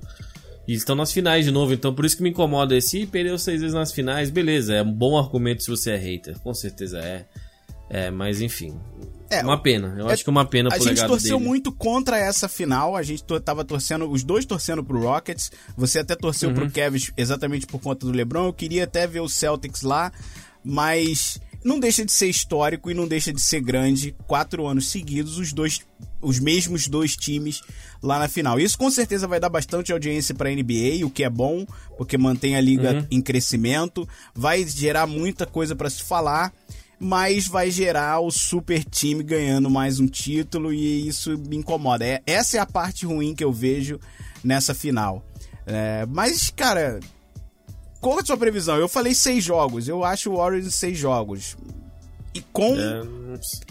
E estão nas finais de novo, então por isso que me incomoda esse. Ih, perdeu seis vezes nas finais, beleza, é um bom argumento se você é hater, com certeza é. É, mas enfim. É, uma pena, eu é- acho que uma pena A pro gente legado torceu dele. muito contra essa final. A gente tava torcendo, os dois torcendo pro Rockets. Você até torceu Uhum. pro Cavs exatamente por conta do LeBron. Eu queria até ver o Celtics lá, mas não deixa de ser histórico e não deixa de ser grande. Quatro anos seguidos, os dois, os mesmos dois times lá na final. Isso com certeza vai dar bastante audiência pra NBA, o que é bom, porque mantém a liga Uhum. em crescimento. Vai gerar muita coisa pra se falar. Mas vai gerar o super time ganhando mais um título e isso me incomoda. É, essa é a parte ruim que eu vejo nessa final. É, mas, cara, qual é a sua previsão? Eu falei seis jogos, eu acho o Warriors em seis jogos. E com, É,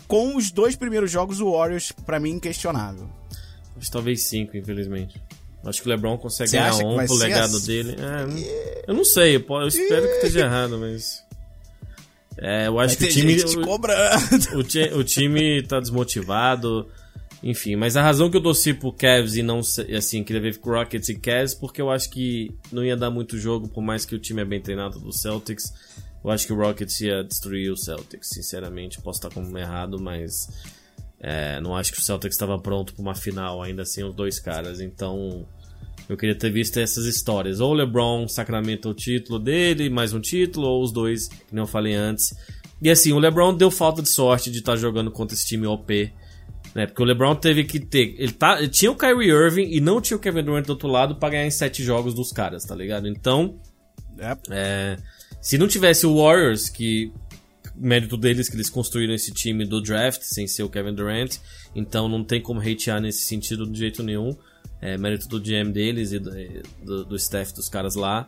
com os dois primeiros jogos, o Warriors, pra mim, inquestionável. acho talvez cinco, infelizmente. Acho que o LeBron consegue Você ganhar um pro legado assim? dele. É, eu não sei, eu espero que esteja errado, mas. É, eu acho que o time. o- o, ti- o time tá desmotivado. Enfim, mas a razão que eu torci pro Cavs e não assim, queria ver Rockets e Cavs, porque eu acho que não ia dar muito jogo, por mais que o time é bem treinado do Celtics. Eu acho que o Rockets ia destruir o Celtics, sinceramente. Posso estar como errado, mas é, não acho que o Celtics estava pronto para uma final ainda sem os dois caras. Então eu queria ter visto essas histórias. Ou o LeBron sacramenta o título dele, mais um título, ou os dois, que nem eu falei antes. E assim, o LeBron deu falta de sorte de estar jogando contra esse time OP. Né? Porque o LeBron teve que ter. Ele, tá, ele tinha o Kyrie Irving e não tinha o Kevin Durant do outro lado pra ganhar em sete jogos dos caras, tá ligado? Então, É, é, se não tivesse o Warriors, que mérito deles que eles construíram esse time do draft sem ser o Kevin Durant, então não tem como hatear nesse sentido de jeito nenhum. É mérito do GM deles e do, do, do staff dos caras lá.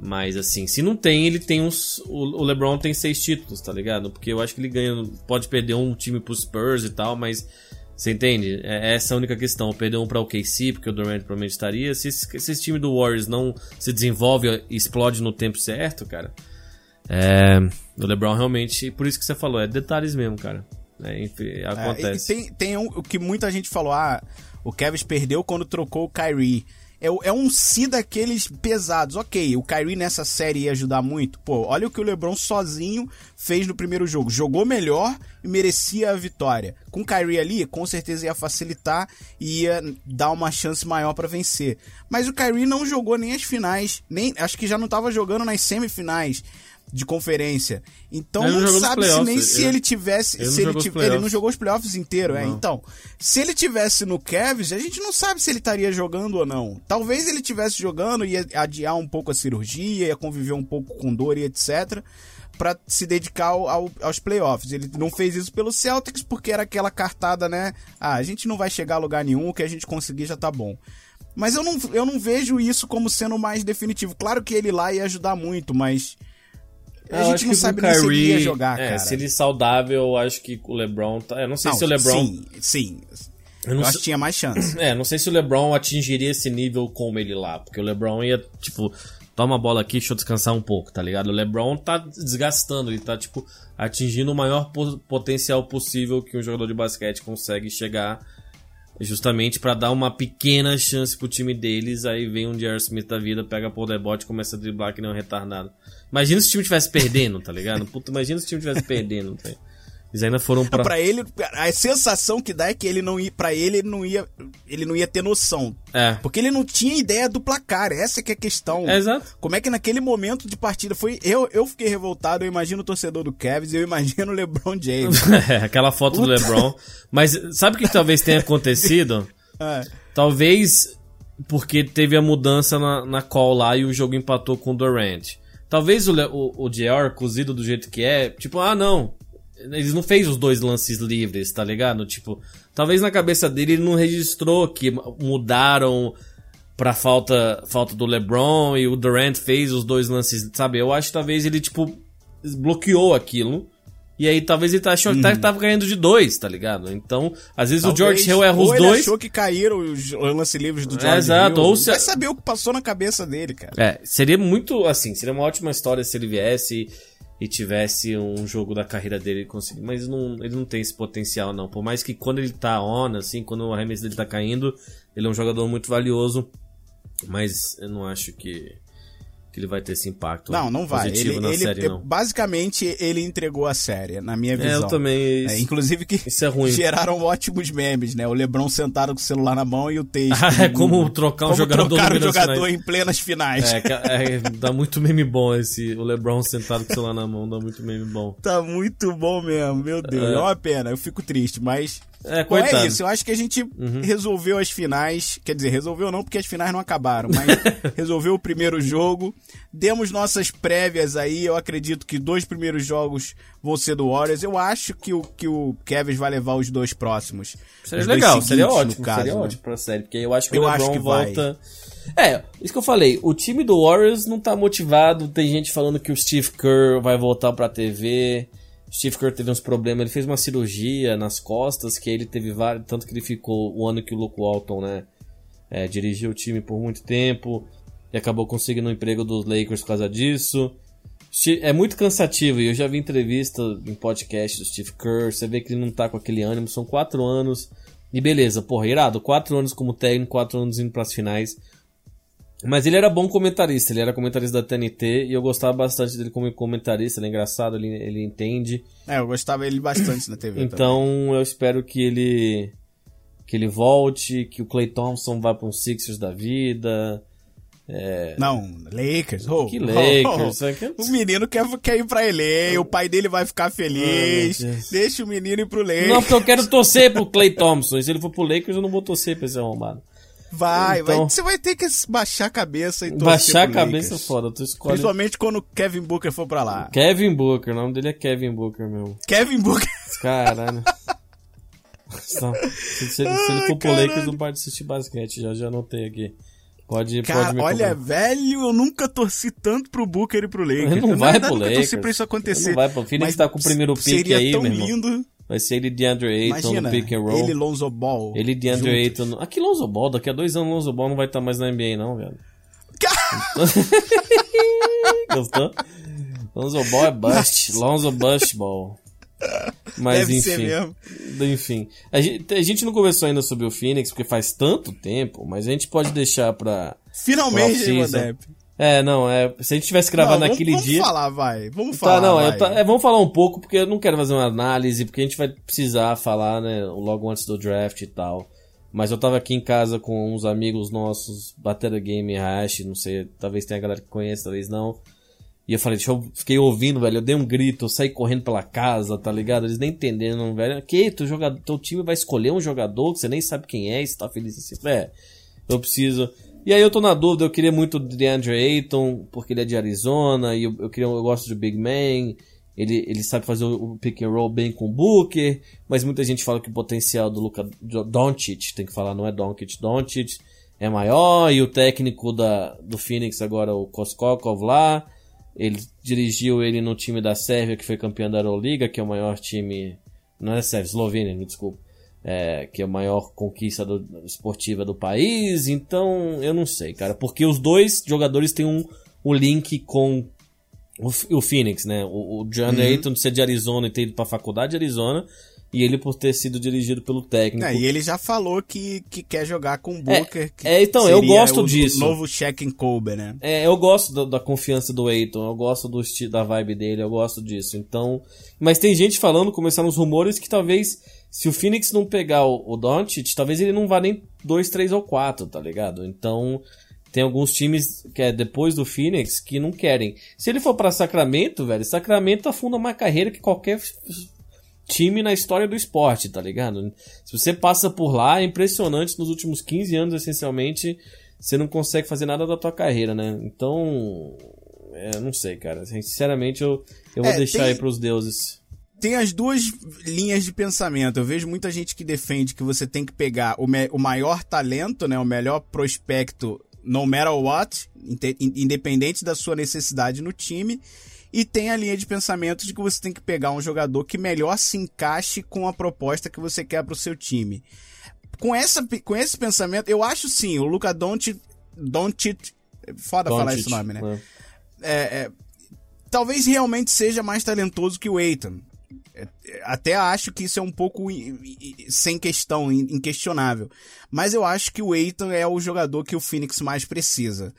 Mas assim, se não tem, ele tem uns. O, LeBron tem seis títulos, tá ligado? Porque eu acho que ele ganha. Pode perder um time pro Spurs e tal, mas. Você entende? É essa a única questão. Perder um pra OKC, porque o Durant provavelmente estaria. Se esse, se esse time do Warriors não se desenvolve e explode no tempo certo, cara. É. O LeBron realmente. Por isso que você falou, é detalhes mesmo, cara. É, enfim, É, acontece. e tem, tem um, o que muita gente falou, ah, o Kevin perdeu quando trocou o Kyrie. É, é um si daqueles pesados. Ok, o Kyrie nessa série ia ajudar muito. Pô, olha o que o LeBron sozinho fez no primeiro jogo. Jogou melhor e merecia a vitória. Com o Kyrie ali, com certeza ia facilitar e ia dar uma chance maior pra vencer. Mas o Kyrie não jogou nem as finais, nem acho que já não tava jogando nas semifinais de conferência. Então Ele não não, sabe se nem se ele- ele tivesse, ele não se ele, jogou os tiv- ele não playoffs. jogou os playoffs inteiro, é. Não. Então, se ele tivesse no Cavs, a gente não sabe se ele estaria jogando ou não. Talvez ele tivesse jogando e ia adiar um pouco a cirurgia, ia conviver um pouco com dor e etc. Pra se dedicar ao- ao- aos playoffs. Ele não fez isso pelo Celtics porque era aquela cartada, né? Ah, a gente não vai chegar a lugar nenhum, o que a gente conseguir já tá bom. Mas eu não, eu não vejo isso como sendo mais definitivo. Claro que ele lá ia ajudar muito, mas. A gente não sabe pro nem se ele ia Kyrie, jogar, é, cara. Se ele saudável, eu acho que o LeBron. Tá, eu não sei Não, se o LeBron. Sim, sim. Eu Eu, acho que tinha mais chance. É, não sei se o LeBron atingiria esse nível como ele lá. Porque o LeBron ia, tipo, toma a bola aqui, deixa eu descansar um pouco, tá ligado? O LeBron tá desgastando, ele tá, tipo, atingindo o maior po- potencial possível que um jogador de basquete consegue chegar. Justamente pra dar uma pequena chance pro time deles. Aí vem um J.R. Smith da vida, pega por debote e começa a driblar que nem um retardado. Imagina se o time tivesse perdendo, tá ligado? Puta, imagina se o time tivesse perdendo. Tá? Eles ainda foram pra. Pra ele, a sensação que dá é que ele não ia, para ele ele não ia, ele não ia ter noção, É. porque ele não tinha ideia do placar. Essa que é a questão. É, exato. Como é que naquele momento de partida foi eu, eu fiquei revoltado, eu imagino o torcedor do Cavs, eu imagino o LeBron James. É, aquela foto do LeBron. Mas sabe o que talvez tenha acontecido? É. Talvez porque teve a mudança na, na call lá e o jogo empatou com o Durant. Talvez o, o, o JR, cozido do jeito que é, tipo, ah não, eles não fez os dois lances livres, tá ligado? Tipo, talvez na cabeça dele ele não registrou que mudaram pra falta, falta do LeBron e o Durant fez os dois lances, sabe? Eu acho que talvez ele, tipo, bloqueou aquilo. E aí talvez ele tá achou que tá- tava ganhando de dois, tá ligado? Então, às vezes o Talvez, George Hill erra os ele dois. achou que caíram os lance livres do É, George exato, Hill. ou se- Vai saber o que passou na cabeça dele, cara. É, seria muito, assim, seria uma ótima história se ele viesse e tivesse um jogo da carreira dele conseguir. Mas não, ele não tem esse potencial, não. Por mais que quando ele tá on, assim, quando o arremesso dele tá caindo, ele é um jogador muito valioso. Mas eu não acho que, que ele vai ter esse impacto Não, não vai. Ele, positivo na ele- série, não. Basicamente, ele entregou a série, na minha É, visão. eu também. É, inclusive que Isso é ruim. geraram ótimos memes, né? O LeBron sentado com o celular na mão e o texto. Ah, é como trocar um como jogador trocar um jogador em plenas finais. É, é, dá muito meme bom esse. O LeBron sentado com o celular na mão, dá muito meme bom. Tá muito bom mesmo, meu Deus. É. uma pena, eu fico triste, mas É, é coitado. isso, eu acho que a gente Uhum. resolveu as finais. Quer dizer, resolveu não, porque as finais não acabaram, mas resolveu o primeiro jogo. Demos nossas prévias aí. Eu acredito que dois primeiros jogos vão ser do Warriors. Eu acho que o, que o Kevin vai levar os dois próximos. Seria dois legal, seria ótimo, caso, seria né? ótimo pra série, porque eu acho que Eu o LeBron acho que vai. volta... É, isso que eu falei, o time do Warriors não tá motivado, tem gente falando que o Steve Kerr vai voltar pra TV, Steve Kerr teve uns problemas, ele fez uma cirurgia nas costas, que ele teve vários, tanto que ele ficou o ano que o Luke Walton, né, é, dirigiu o time por muito tempo, e acabou conseguindo um emprego dos Lakers por causa disso. É muito cansativo, e eu já vi entrevista em podcast do Steve Kerr, você vê que ele não tá com aquele ânimo, são quatro anos, e beleza, porra, irado, quatro anos como técnico, quatro anos indo pras finais. Mas ele era bom comentarista, ele era comentarista da TNT, e eu gostava bastante dele como comentarista, ele é engraçado, ele, ele entende. É, eu gostava dele bastante na TV. também. Então eu espero que ele que ele volte, que o Clay Thompson vá para um Sixers da vida. Não, Lakers. oh, Que oh, Lakers, oh. é que- O menino quer, quer ir pra LA, o pai dele vai ficar feliz. Oh. Deixa o menino ir pro Lakers. Não, porque eu quero torcer pro Clay Thompson. Se ele for pro Lakers, eu não vou torcer pra esse arrombado. Vai, vai. Então- Você vai ter que baixar a cabeça e torcer Baixar a cabeça Lakers. foda, tu escolhe. Principalmente quando o Kevin Booker for pra lá. Kevin Booker, o nome dele é Kevin Booker mesmo. Kevin Booker. Caralho. Se, se ele, se ele for pro Lakers, não pode assistir basquete. Já, já anotei aqui. Pode, Cara, pode me olha, velho, eu nunca torci tanto pro Booker e pro Lakers. Ele não Eu, vai verdade, pro nunca torci Lakers. pra isso acontecer. Ele não vai pro- Phoenix tá com o primeiro pick aí, tão meu irmão. lindo. Vai ser ele de Andre Ayton Imagina, no pick and roll. ele Lonzo Ball. Ele de Andre junto. Ayton. no- Aqui Lonzo Ball, daqui a dois anos Lonzo Ball não vai estar mais na NBA, não, velho. Gostou? Lonzo Ball é bust. Lonzo Bust Ball. Mas Deve enfim. ser mesmo. Enfim. A gente, a gente não conversou ainda sobre o Phoenix, porque faz tanto tempo, mas a gente pode deixar pra. Finalmente. Modep. É, não, é. Se a gente tivesse gravado Não, naquele vamos, dia. Vamos falar, vai. Vamos falar. Tá, não, vai. eu tá- é, vamos falar um pouco, porque eu não quero fazer uma análise, porque a gente vai precisar falar, né, logo antes do draft e tal. Mas eu tava aqui em casa com uns amigos nossos, Batera Game Hash, não sei, talvez tenha galera que conhece, talvez não. E eu falei, deixa eu, fiquei ouvindo, velho, eu dei um grito, eu saí correndo pela casa, tá ligado? Eles nem entendendo, velho. Que, teu, jogador, teu time vai escolher um jogador que você nem sabe quem é, e você tá feliz assim. É, eu preciso. E aí eu tô na dúvida, eu queria muito do DeAndre Ayton, porque ele é de Arizona, e eu, eu, queria, eu gosto de Big Man, ele, ele sabe fazer o, o pick and roll bem com o Booker, mas muita gente fala que o potencial do Luka do- Doncic, tem que falar, não é Doncic, Doncic é maior, e o técnico da, do Phoenix agora, o Koskokov lá, ele dirigiu ele no time da Sérvia, que foi campeão da Euroliga, que é o maior time, não é Sérvia, Eslovênia, me desculpa é, que é a maior conquista do- esportiva do país, então eu não sei, cara, porque os dois jogadores têm um, um link com o, o Phoenix, né? O, o John Uhum. Ayton de ser de Arizona e ter ido pra faculdade de Arizona, e ele por ter sido dirigido pelo técnico. É, e ele já falou que, que quer jogar com o Booker. que é, então, eu gosto o disso. novo check and Kobe, né? É, eu gosto da, da confiança do Aiton, eu gosto do da vibe dele, eu gosto disso. Então, mas tem gente falando, começaram os rumores que talvez se o Phoenix não pegar o, o Doncic, talvez ele não vá nem 2, 3 ou 4, tá ligado? Então, tem alguns times que é depois do Phoenix que não querem. Se ele for pra Sacramento, velho, Sacramento afunda mais carreira que qualquer time na história do esporte, tá ligado? Se você passa por lá, é impressionante nos últimos 15 anos, essencialmente, você não consegue fazer nada da tua carreira, né? Então, é, não sei, cara. Sinceramente, eu, eu vou É, deixar tem- aí pros deuses. Tem as duas linhas de pensamento. Eu vejo muita gente que defende que você tem que pegar o, o maior talento, né, o melhor prospecto, no matter what, independente da sua necessidade no time. E tem a linha de pensamento de que você tem que pegar um jogador que melhor se encaixe com a proposta que você quer para o seu time. Com, essa, com esse pensamento, eu acho sim, o Luca Doncic, Doncic foda falar Doncic, esse nome, né? né? é, é, talvez realmente seja mais talentoso que o Eitan. Até acho que isso é um pouco sem questão, in- inquestionável. Mas eu acho que o Eitan é o jogador que o Phoenix mais precisa.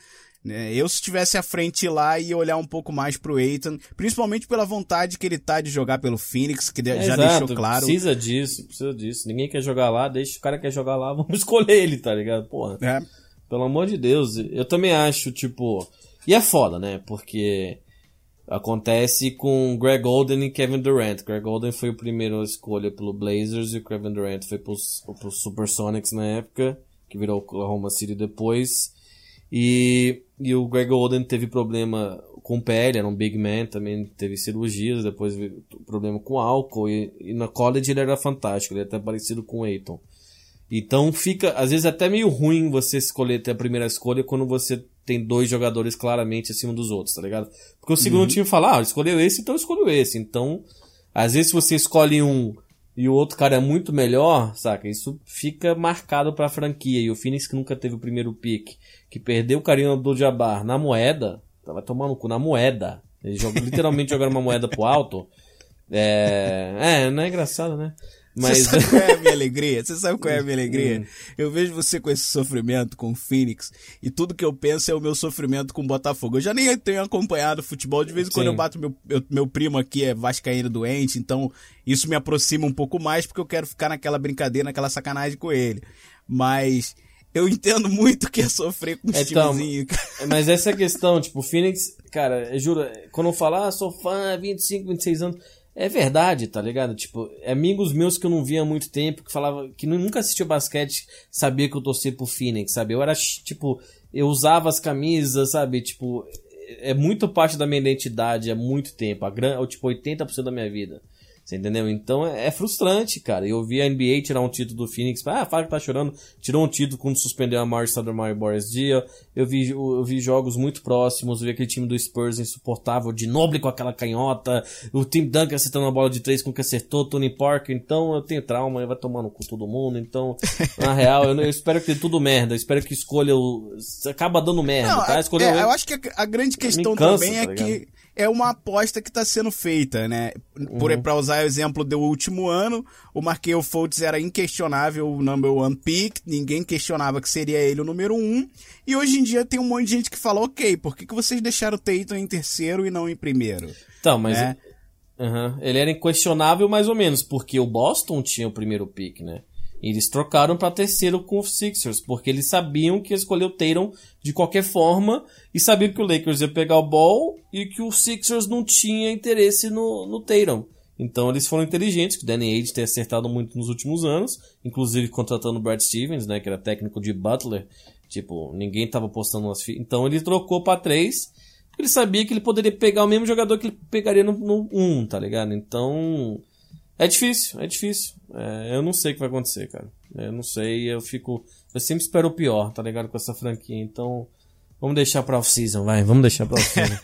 né? Eu, se estivesse à frente lá, ia olhar um pouco mais pro Eitan, principalmente pela vontade que ele tá de jogar pelo Phoenix, que de- É, já exato, deixou claro. Precisa disso, precisa disso. Ninguém quer jogar lá, deixa o cara que quer jogar lá, vamos escolher ele, tá ligado? Porra. É. Pelo amor de Deus. Eu também acho, tipo. E é foda, né? Porque. Acontece com Greg Oden e Kevin Durant. Greg Oden foi o primeiro escolha pelo Blazers e o Kevin Durant foi pros, pros Supersonics na época, que virou Oklahoma City depois. E, e o Greg Oden teve problema com pele, era um big man, também teve cirurgias, depois problema com álcool, e, e na college ele era fantástico, ele é até parecido com o Aiton. Então fica, às vezes, até meio ruim você escolher ter a primeira escolha quando você tem dois jogadores claramente acima dos outros, tá ligado? Porque o segundo uhum. time fala, ah, escolheu esse, então escolheu esse. Então, às vezes, se você escolhe um e o outro cara é muito melhor, saca? Isso fica marcado pra franquia. E o Phoenix que nunca teve o primeiro pick, que perdeu o carinho do Jabbar na moeda, vai tomar no cu na moeda. Eles jogam, literalmente jogaram uma moeda pro alto. É, é, não é engraçado, né? Mas... Você sabe qual é a minha alegria? Você sabe qual é a minha alegria? Hum. Eu vejo você com esse sofrimento com o Phoenix e tudo que eu penso é o meu sofrimento com o Botafogo. Eu já nem tenho acompanhado futebol, de vez em quando eu bato meu, meu, meu primo aqui é vascaíno doente, então isso me aproxima um pouco mais porque eu quero ficar naquela brincadeira, naquela sacanagem com ele. Mas eu entendo muito que é sofrer com os então, timezinhos. Mas essa é a questão, tipo, o Phoenix, cara, eu juro, quando eu falar, ah, sou fã, 25, 26 anos, é verdade, tá ligado? Tipo, amigos meus que eu não via há muito tempo, que falava que nunca assistiu basquete, sabia que eu torcia pro Phoenix, sabe? Eu era, tipo, eu usava as camisas, sabe? Tipo, é muito parte da minha identidade há muito tempo, a gran, tipo, 80% da minha vida. Você entendeu? Então é, é, frustrante, cara. Eu vi a NBA tirar um título do Phoenix. Ah, fala que tá chorando. Tirou um título quando suspendeu a Mari Stoudemire Boris Dia. Eu vi, eu vi jogos muito próximos. Eu vi aquele time do Spurs insuportável, de noble com aquela canhota. O Tim Duncan acertando a bola de três com que acertou. Tony Parker. Então eu tenho trauma. Vai tomando com todo mundo. Então, na real, eu, eu espero que dê tudo merda. Eu espero que escolha o. Acaba dando merda, Não, tá? Escolha é, eu acho que a, a grande questão cansa, também é tá que é uma aposta que está sendo feita, né? Por uhum. para usar o exemplo do último ano, o Markel Fultz era inquestionável o number one pick, ninguém questionava que seria ele o número um, e hoje em dia tem um monte de gente que fala, ok, por que, que vocês deixaram o Tatum em terceiro e não em primeiro? Então, mas uhum. ele era inquestionável mais ou menos, porque o Boston tinha o primeiro pick, né? Eles trocaram para terceiro com os Sixers, porque eles sabiam que escolher o Tatum de qualquer forma e sabiam que o Lakers ia pegar o ball e que o Sixers não tinha interesse no, no Tatum. Então eles foram inteligentes, que o Danny Ainge tem acertado muito nos últimos anos, inclusive contratando o Brad Stevens, né, que era técnico de Butler. Tipo, ninguém tava postando umas Então ele trocou para três, porque ele sabia que ele poderia pegar o mesmo jogador que ele pegaria no, no um, tá ligado? Então, é difícil, é difícil. É, eu não sei o que vai acontecer, cara. Eu não sei, eu fico. Eu sempre espero o pior, tá ligado? Com essa franquia. Então, vamos deixar pra off-season, vai. Vamos deixar pra off-season.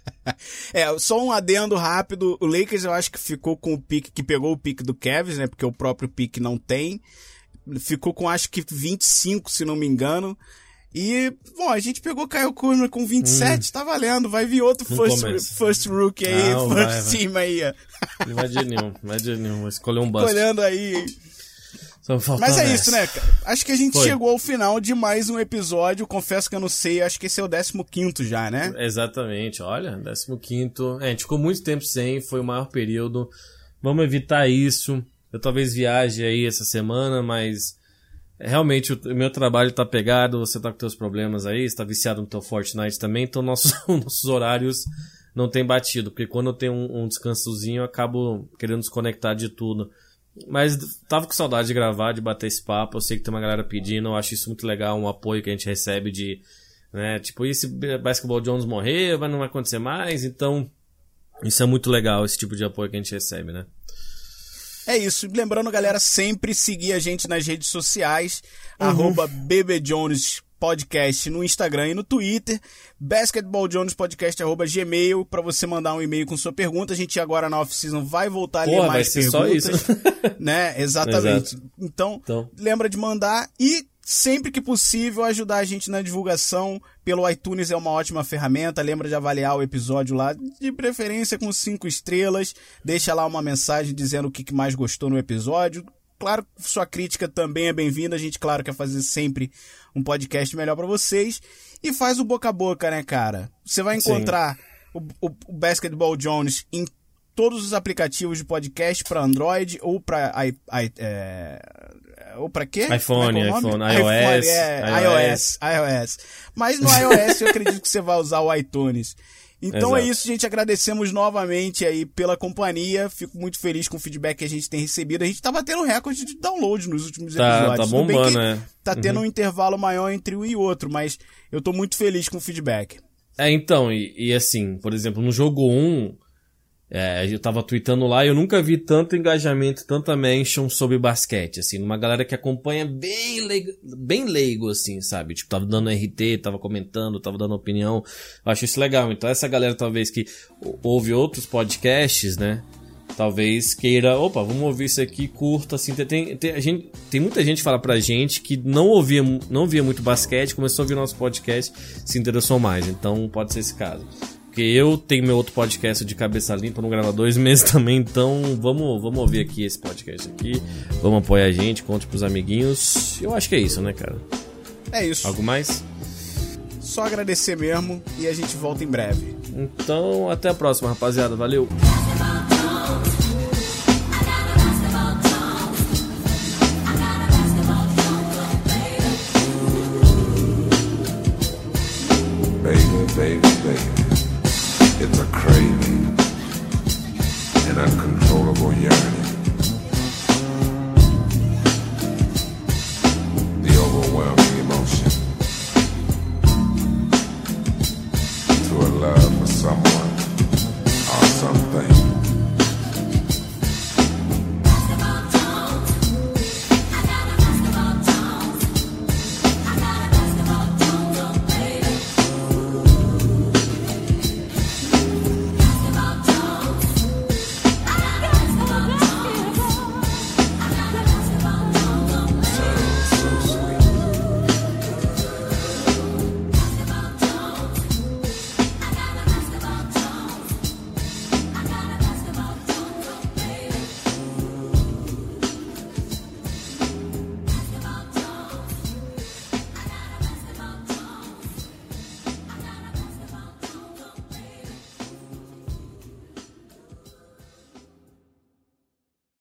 é, só um adendo rápido. O Lakers eu acho que ficou com o pique, que pegou o pique do Kevs, né? Porque o próprio pique não tem. Ficou com acho que 25, se não me engano. E, bom, a gente pegou Kyle Kuzma com 27, hum. tá valendo. Vai vir outro first, first rookie aí, não, first vai, team vai. aí. Não vai de nenhum, vai de nenhum. Escolher um bust. Olhando aí. Mas é isso, né, cara? Acho que a gente Foi. chegou ao final de mais um episódio. Confesso que eu não sei, acho que esse é o 15 já, né? Exatamente, olha, 15. É, a gente ficou muito tempo sem, foi o maior período. Vamos evitar isso. Eu talvez viaje aí essa semana, mas realmente o meu trabalho tá pegado, você tá com teus problemas aí, você tá viciado no teu Fortnite também, então nossos, nossos horários não tem batido, porque quando eu tenho um, um descansozinho eu acabo querendo desconectar de tudo. Mas tava com saudade de gravar, de bater esse papo, eu sei que tem uma galera pedindo, eu acho isso muito legal, um apoio que a gente recebe de, né, tipo, e se Basketball Jones morrer, vai, não vai acontecer mais, então isso é muito legal, esse tipo de apoio que a gente recebe, né. É isso. Lembrando, galera, sempre seguir a gente nas redes sociais, uhum. arroba BBJones Podcast no Instagram e no Twitter, Basketball Jones Podcast arroba Gmail, para você mandar um e-mail com sua pergunta. A gente agora na off-season vai voltar a ler Porra, mais perguntas. Só isso. né? Exatamente. Então, então, lembra de mandar e sempre que possível, ajudar a gente na divulgação pelo iTunes é uma ótima ferramenta. Lembra de avaliar o episódio lá, de preferência com cinco estrelas. Deixa lá uma mensagem dizendo o que mais gostou no episódio. Claro, sua crítica também é bem-vinda. A gente, claro, quer fazer sempre um podcast melhor para vocês. E faz o boca a boca, né, cara? Você vai encontrar o, o, o Basketball Jones em todos os aplicativos de podcast para Android ou para é, ou para quê? iPhone, é iPhone, iOS, é, iOS, iOS. Mas no iOS eu acredito que você vai usar o iTunes. Então é Exato. isso, gente. Agradecemos novamente aí pela companhia. Fico muito feliz com o feedback que a gente tem recebido. A gente tá batendo recorde de download nos últimos Tá- episódios. tá Tudo bem bombando, que né? Tá tendo um intervalo maior entre um e outro, mas eu tô muito feliz com o feedback. É, então, e, e assim, por exemplo, no jogo 1, é, eu tava tweetando lá e eu nunca vi tanto engajamento, tanta mention sobre basquete, assim, numa galera que acompanha bem leigo, bem leigo, assim, sabe? Tipo, tava dando RT, tava comentando, tava dando opinião. Eu acho isso legal. Então, essa galera talvez que ou- ouve outros podcasts, né? Talvez queira, opa, vamos ouvir isso aqui, curta, assim, tem, tem, a gente, tem muita gente que fala pra gente que não ouvia, não via muito basquete, começou a ouvir nosso podcast, se interessou mais, então pode ser esse caso. Porque eu tenho meu outro podcast de cabeça limpa, não grava dois meses também, então vamos, vamos ouvir aqui esse podcast aqui, vamos apoiar a gente, conte pros amiguinhos, eu acho que é isso, né, cara? É isso. Algo mais? Só agradecer mesmo e a gente volta em breve. Então, até a próxima, rapaziada, valeu!